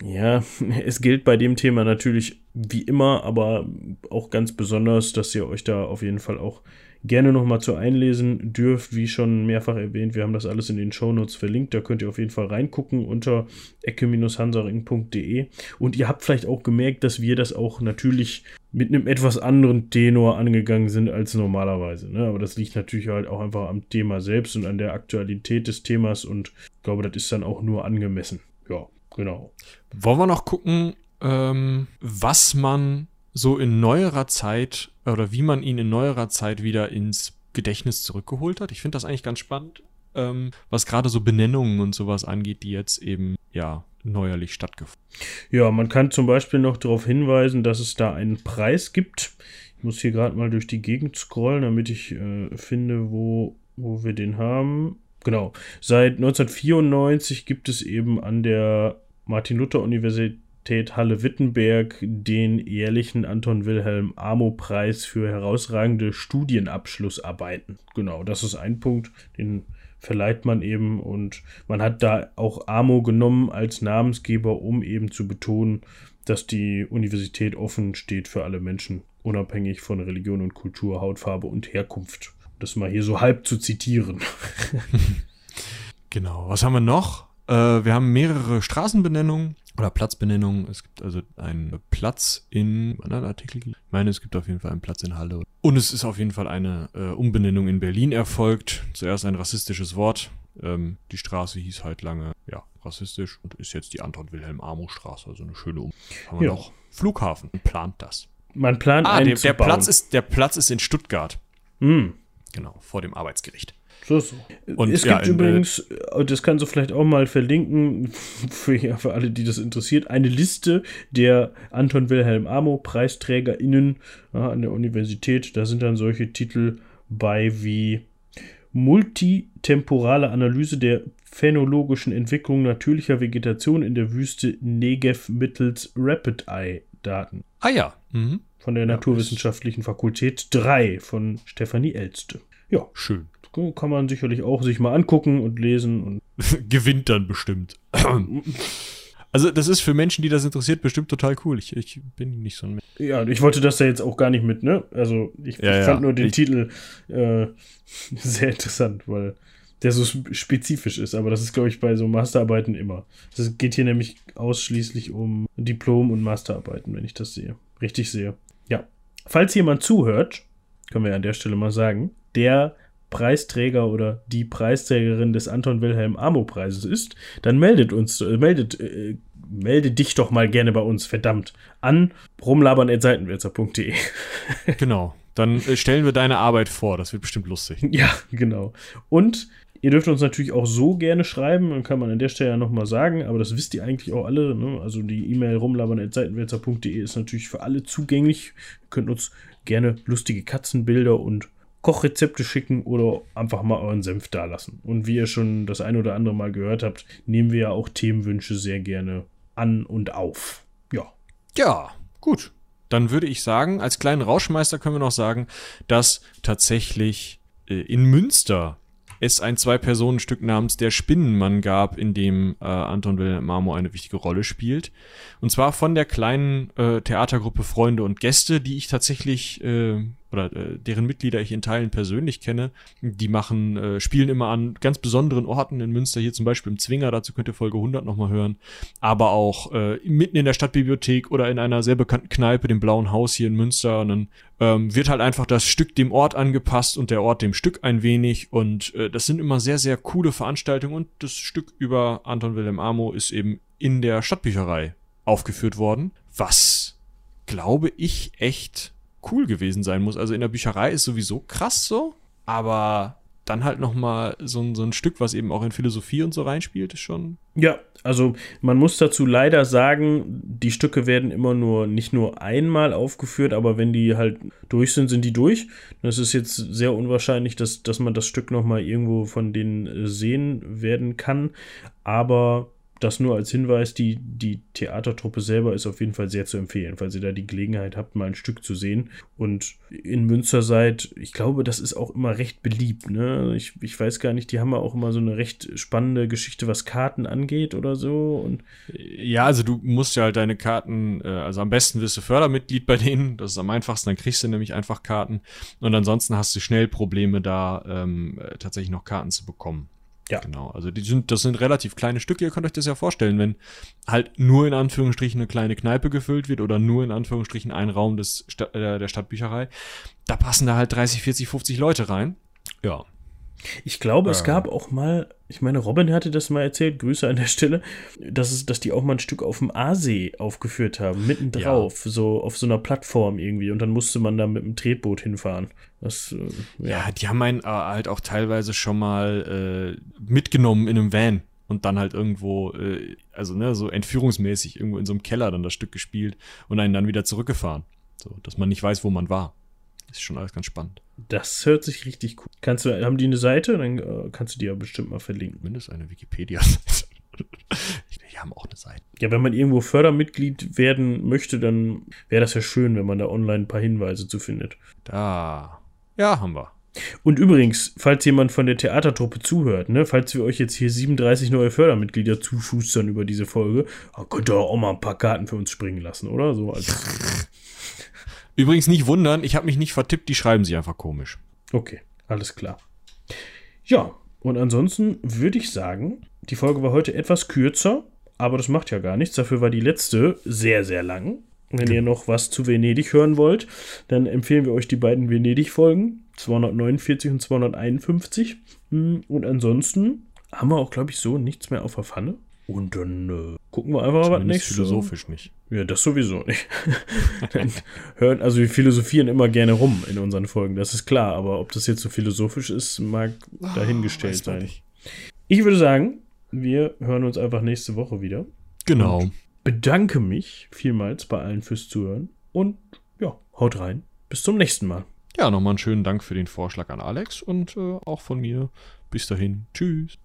ja, es gilt bei dem Thema natürlich wie immer, aber auch ganz besonders, dass ihr euch da auf jeden Fall auch gerne nochmal zu einlesen dürft. Wie schon mehrfach erwähnt, wir haben das alles in den Shownotes verlinkt. Da könnt ihr auf jeden Fall reingucken unter ecke-hansaring.de. Und ihr habt vielleicht auch gemerkt, dass wir das auch natürlich mit einem etwas anderen Tenor angegangen sind als normalerweise. Ne? Aber das liegt natürlich halt auch einfach am Thema selbst und an der Aktualität des Themas und ich glaube, das ist dann auch nur angemessen. Ja. Genau. Wollen wir noch gucken, ähm, was man so in neuerer Zeit oder wie man ihn in neuerer Zeit wieder ins Gedächtnis zurückgeholt hat? Ich finde das eigentlich ganz spannend, ähm, was gerade so Benennungen und sowas angeht, die jetzt eben, ja, neuerlich stattgefunden. Ja, man kann zum Beispiel noch darauf hinweisen, dass es da einen Preis gibt. Ich muss hier gerade mal durch die Gegend scrollen, damit ich äh, finde, wo, wo wir den haben. Genau. Seit 1994 gibt es eben an der Martin-Luther-Universität Halle-Wittenberg den jährlichen Anton Wilhelm Amo-Preis für herausragende Studienabschlussarbeiten. Genau, das ist ein Punkt, den verleiht man eben und man hat da auch Amo genommen als Namensgeber, um eben zu betonen, dass die Universität offen steht für alle Menschen, unabhängig von Religion und Kultur, Hautfarbe und Herkunft. Das mal hier so halb zu zitieren. genau. Was haben wir noch? Äh, wir haben mehrere Straßenbenennungen oder Platzbenennungen. Es gibt also einen Platz in anderen Artikel. Ich meine, es gibt auf jeden Fall einen Platz in Halle. Und es ist auf jeden Fall eine äh, Umbenennung in Berlin erfolgt. Zuerst ein rassistisches Wort. Ähm, die Straße hieß halt lange, ja, rassistisch und ist jetzt die Anton-Wilhelm-Amo-Straße, also eine schöne Umbenennung. Haben wir ja. noch Flughafen und plant das. Man plant ah, einen der, der Platz ist Der Platz ist in Stuttgart. Mm. Genau, vor dem Arbeitsgericht. So, so. Und, es ja, gibt übrigens, äh, das kannst du vielleicht auch mal verlinken, für, ja, für alle, die das interessiert, eine Liste der Anton Wilhelm Amo PreisträgerInnen ja, an der Universität. Da sind dann solche Titel bei wie Multitemporale Analyse der phänologischen Entwicklung natürlicher Vegetation in der Wüste Negev mittels Rapid Eye Daten. Ah ja. Mhm. Von der Naturwissenschaftlichen Fakultät 3 von Stefanie Elste. Ja. Schön kann man sicherlich auch sich mal angucken und lesen. Und Gewinnt dann bestimmt. Also das ist für Menschen, die das interessiert, bestimmt total cool. Ich, ich bin nicht so ein Mensch. Ja, ich wollte das ja jetzt auch gar nicht mit, ne? Also ich, ja, ich fand ja. nur den ich, Titel äh, sehr interessant, weil der so spezifisch ist. Aber das ist, glaube ich, bei so Masterarbeiten immer. Es geht hier nämlich ausschließlich um Diplom- und Masterarbeiten, wenn ich das sehe. Richtig sehe. Ja. Falls jemand zuhört, können wir an der Stelle mal sagen, der Preisträger oder die Preisträgerin des Anton Wilhelm Amo Preises ist, dann meldet uns, äh, meldet, äh, melde dich doch mal gerne bei uns, verdammt, an rumlabern.seitenwälzer.de. genau. Dann äh, stellen wir deine Arbeit vor. Das wird bestimmt lustig. Ja, genau. Und Ihr dürft uns natürlich auch so gerne schreiben, dann kann man an der Stelle ja nochmal sagen, aber das wisst ihr eigentlich auch alle. Ne? Also die E-Mail rumlabern.seitenwälzer.de ist natürlich für alle zugänglich. Ihr könnt uns gerne lustige Katzenbilder und Kochrezepte schicken oder einfach mal euren Senf dalassen. Und wie ihr schon das ein oder andere Mal gehört habt, nehmen wir ja auch Themenwünsche sehr gerne an und auf. Ja. Ja, gut. Dann würde ich sagen, als kleinen Rauschmeister können wir noch sagen, dass tatsächlich äh, in Münster es ein Zwei-Personen-Stück namens Der Spinnenmann gab, in dem äh, Anton Wilhelm Marmo eine wichtige Rolle spielt. Und zwar von der kleinen äh, Theatergruppe Freunde und Gäste, die ich tatsächlich äh, oder äh, deren Mitglieder ich in Teilen persönlich kenne. Die machen, äh, spielen immer an ganz besonderen Orten in Münster, hier zum Beispiel im Zwinger, dazu könnt ihr Folge 100 nochmal hören, aber auch äh, mitten in der Stadtbibliothek oder in einer sehr bekannten Kneipe, dem Blauen Haus hier in Münster. Und dann ähm, wird halt einfach das Stück dem Ort angepasst und der Ort dem Stück ein wenig. Und äh, das sind immer sehr, sehr coole Veranstaltungen und das Stück über Anton Wilhelm Amo ist eben in der Stadtbücherei aufgeführt worden, was glaube ich echt cool gewesen sein muss. Also in der Bücherei ist sowieso krass so, aber dann halt noch mal so ein, so ein Stück, was eben auch in Philosophie und so reinspielt, ist schon. Ja, also man muss dazu leider sagen, die Stücke werden immer nur nicht nur einmal aufgeführt, aber wenn die halt durch sind, sind die durch. Das ist jetzt sehr unwahrscheinlich, dass, dass man das Stück noch mal irgendwo von denen sehen werden kann. Aber das nur als Hinweis, die, die Theatertruppe selber ist auf jeden Fall sehr zu empfehlen, falls ihr da die Gelegenheit habt, mal ein Stück zu sehen. Und in Münster seid, ich glaube, das ist auch immer recht beliebt. Ne? Ich, ich weiß gar nicht, die haben ja auch immer so eine recht spannende Geschichte, was Karten angeht oder so. Und ja, also du musst ja halt deine Karten, äh, also am besten wirst du Fördermitglied bei denen, das ist am einfachsten, dann kriegst du nämlich einfach Karten. Und ansonsten hast du schnell Probleme, da ähm, tatsächlich noch Karten zu bekommen. Ja. Genau. Also die sind, das sind relativ kleine Stücke. Ihr könnt euch das ja vorstellen, wenn halt nur in Anführungsstrichen eine kleine Kneipe gefüllt wird oder nur in Anführungsstrichen ein Raum des Sta äh, der Stadtbücherei, da passen da halt 30, 40, 50 Leute rein. Ja. Ich glaube, es gab auch mal, ich meine, Robin hatte das mal erzählt, Grüße an der Stelle, dass, es, dass die auch mal ein Stück auf dem Aasee aufgeführt haben, mitten drauf, ja. so auf so einer Plattform irgendwie. Und dann musste man da mit dem Tretboot hinfahren. Das, äh, ja. ja. die haben einen äh, halt auch teilweise schon mal äh, mitgenommen in einem Van und dann halt irgendwo, äh, also ne, so entführungsmäßig irgendwo in so einem Keller dann das Stück gespielt und einen dann wieder zurückgefahren. So, dass man nicht weiß, wo man war. Ist schon alles ganz spannend. Das hört sich richtig cool. Kannst du, haben die eine Seite? Dann äh, kannst du die ja bestimmt mal verlinken. Mindestens eine Wikipedia-Seite. die haben auch eine Seite. Ja, wenn man irgendwo Fördermitglied werden möchte, dann wäre das ja schön, wenn man da online ein paar Hinweise zu findet. Da. Ja, haben wir. Und übrigens, falls jemand von der Theatertruppe zuhört, ne, falls wir euch jetzt hier 37 neue Fördermitglieder zuschustern über diese Folge, könnt ihr auch mal ein paar Karten für uns springen lassen, oder? So als Übrigens nicht wundern, ich habe mich nicht vertippt, die schreiben sich einfach komisch. Okay, alles klar. Ja, und ansonsten würde ich sagen, die Folge war heute etwas kürzer, aber das macht ja gar nichts. Dafür war die letzte sehr, sehr lang. Wenn ihr noch was zu Venedig hören wollt, dann empfehlen wir euch die beiden Venedig-Folgen, 249 und 251. Hm, und ansonsten haben wir auch, glaube ich, so nichts mehr auf der Pfanne. Und dann äh, gucken wir einfach mal was nächstes. philosophisch nicht. Ja, das sowieso nicht. hören, also wir philosophieren immer gerne rum in unseren Folgen, das ist klar. Aber ob das jetzt so philosophisch ist, mag dahingestellt oh, sein. Ich würde sagen, wir hören uns einfach nächste Woche wieder. Genau. Bedanke mich vielmals bei allen fürs Zuhören. Und ja, haut rein. Bis zum nächsten Mal. Ja, nochmal einen schönen Dank für den Vorschlag an Alex und äh, auch von mir. Bis dahin. Tschüss.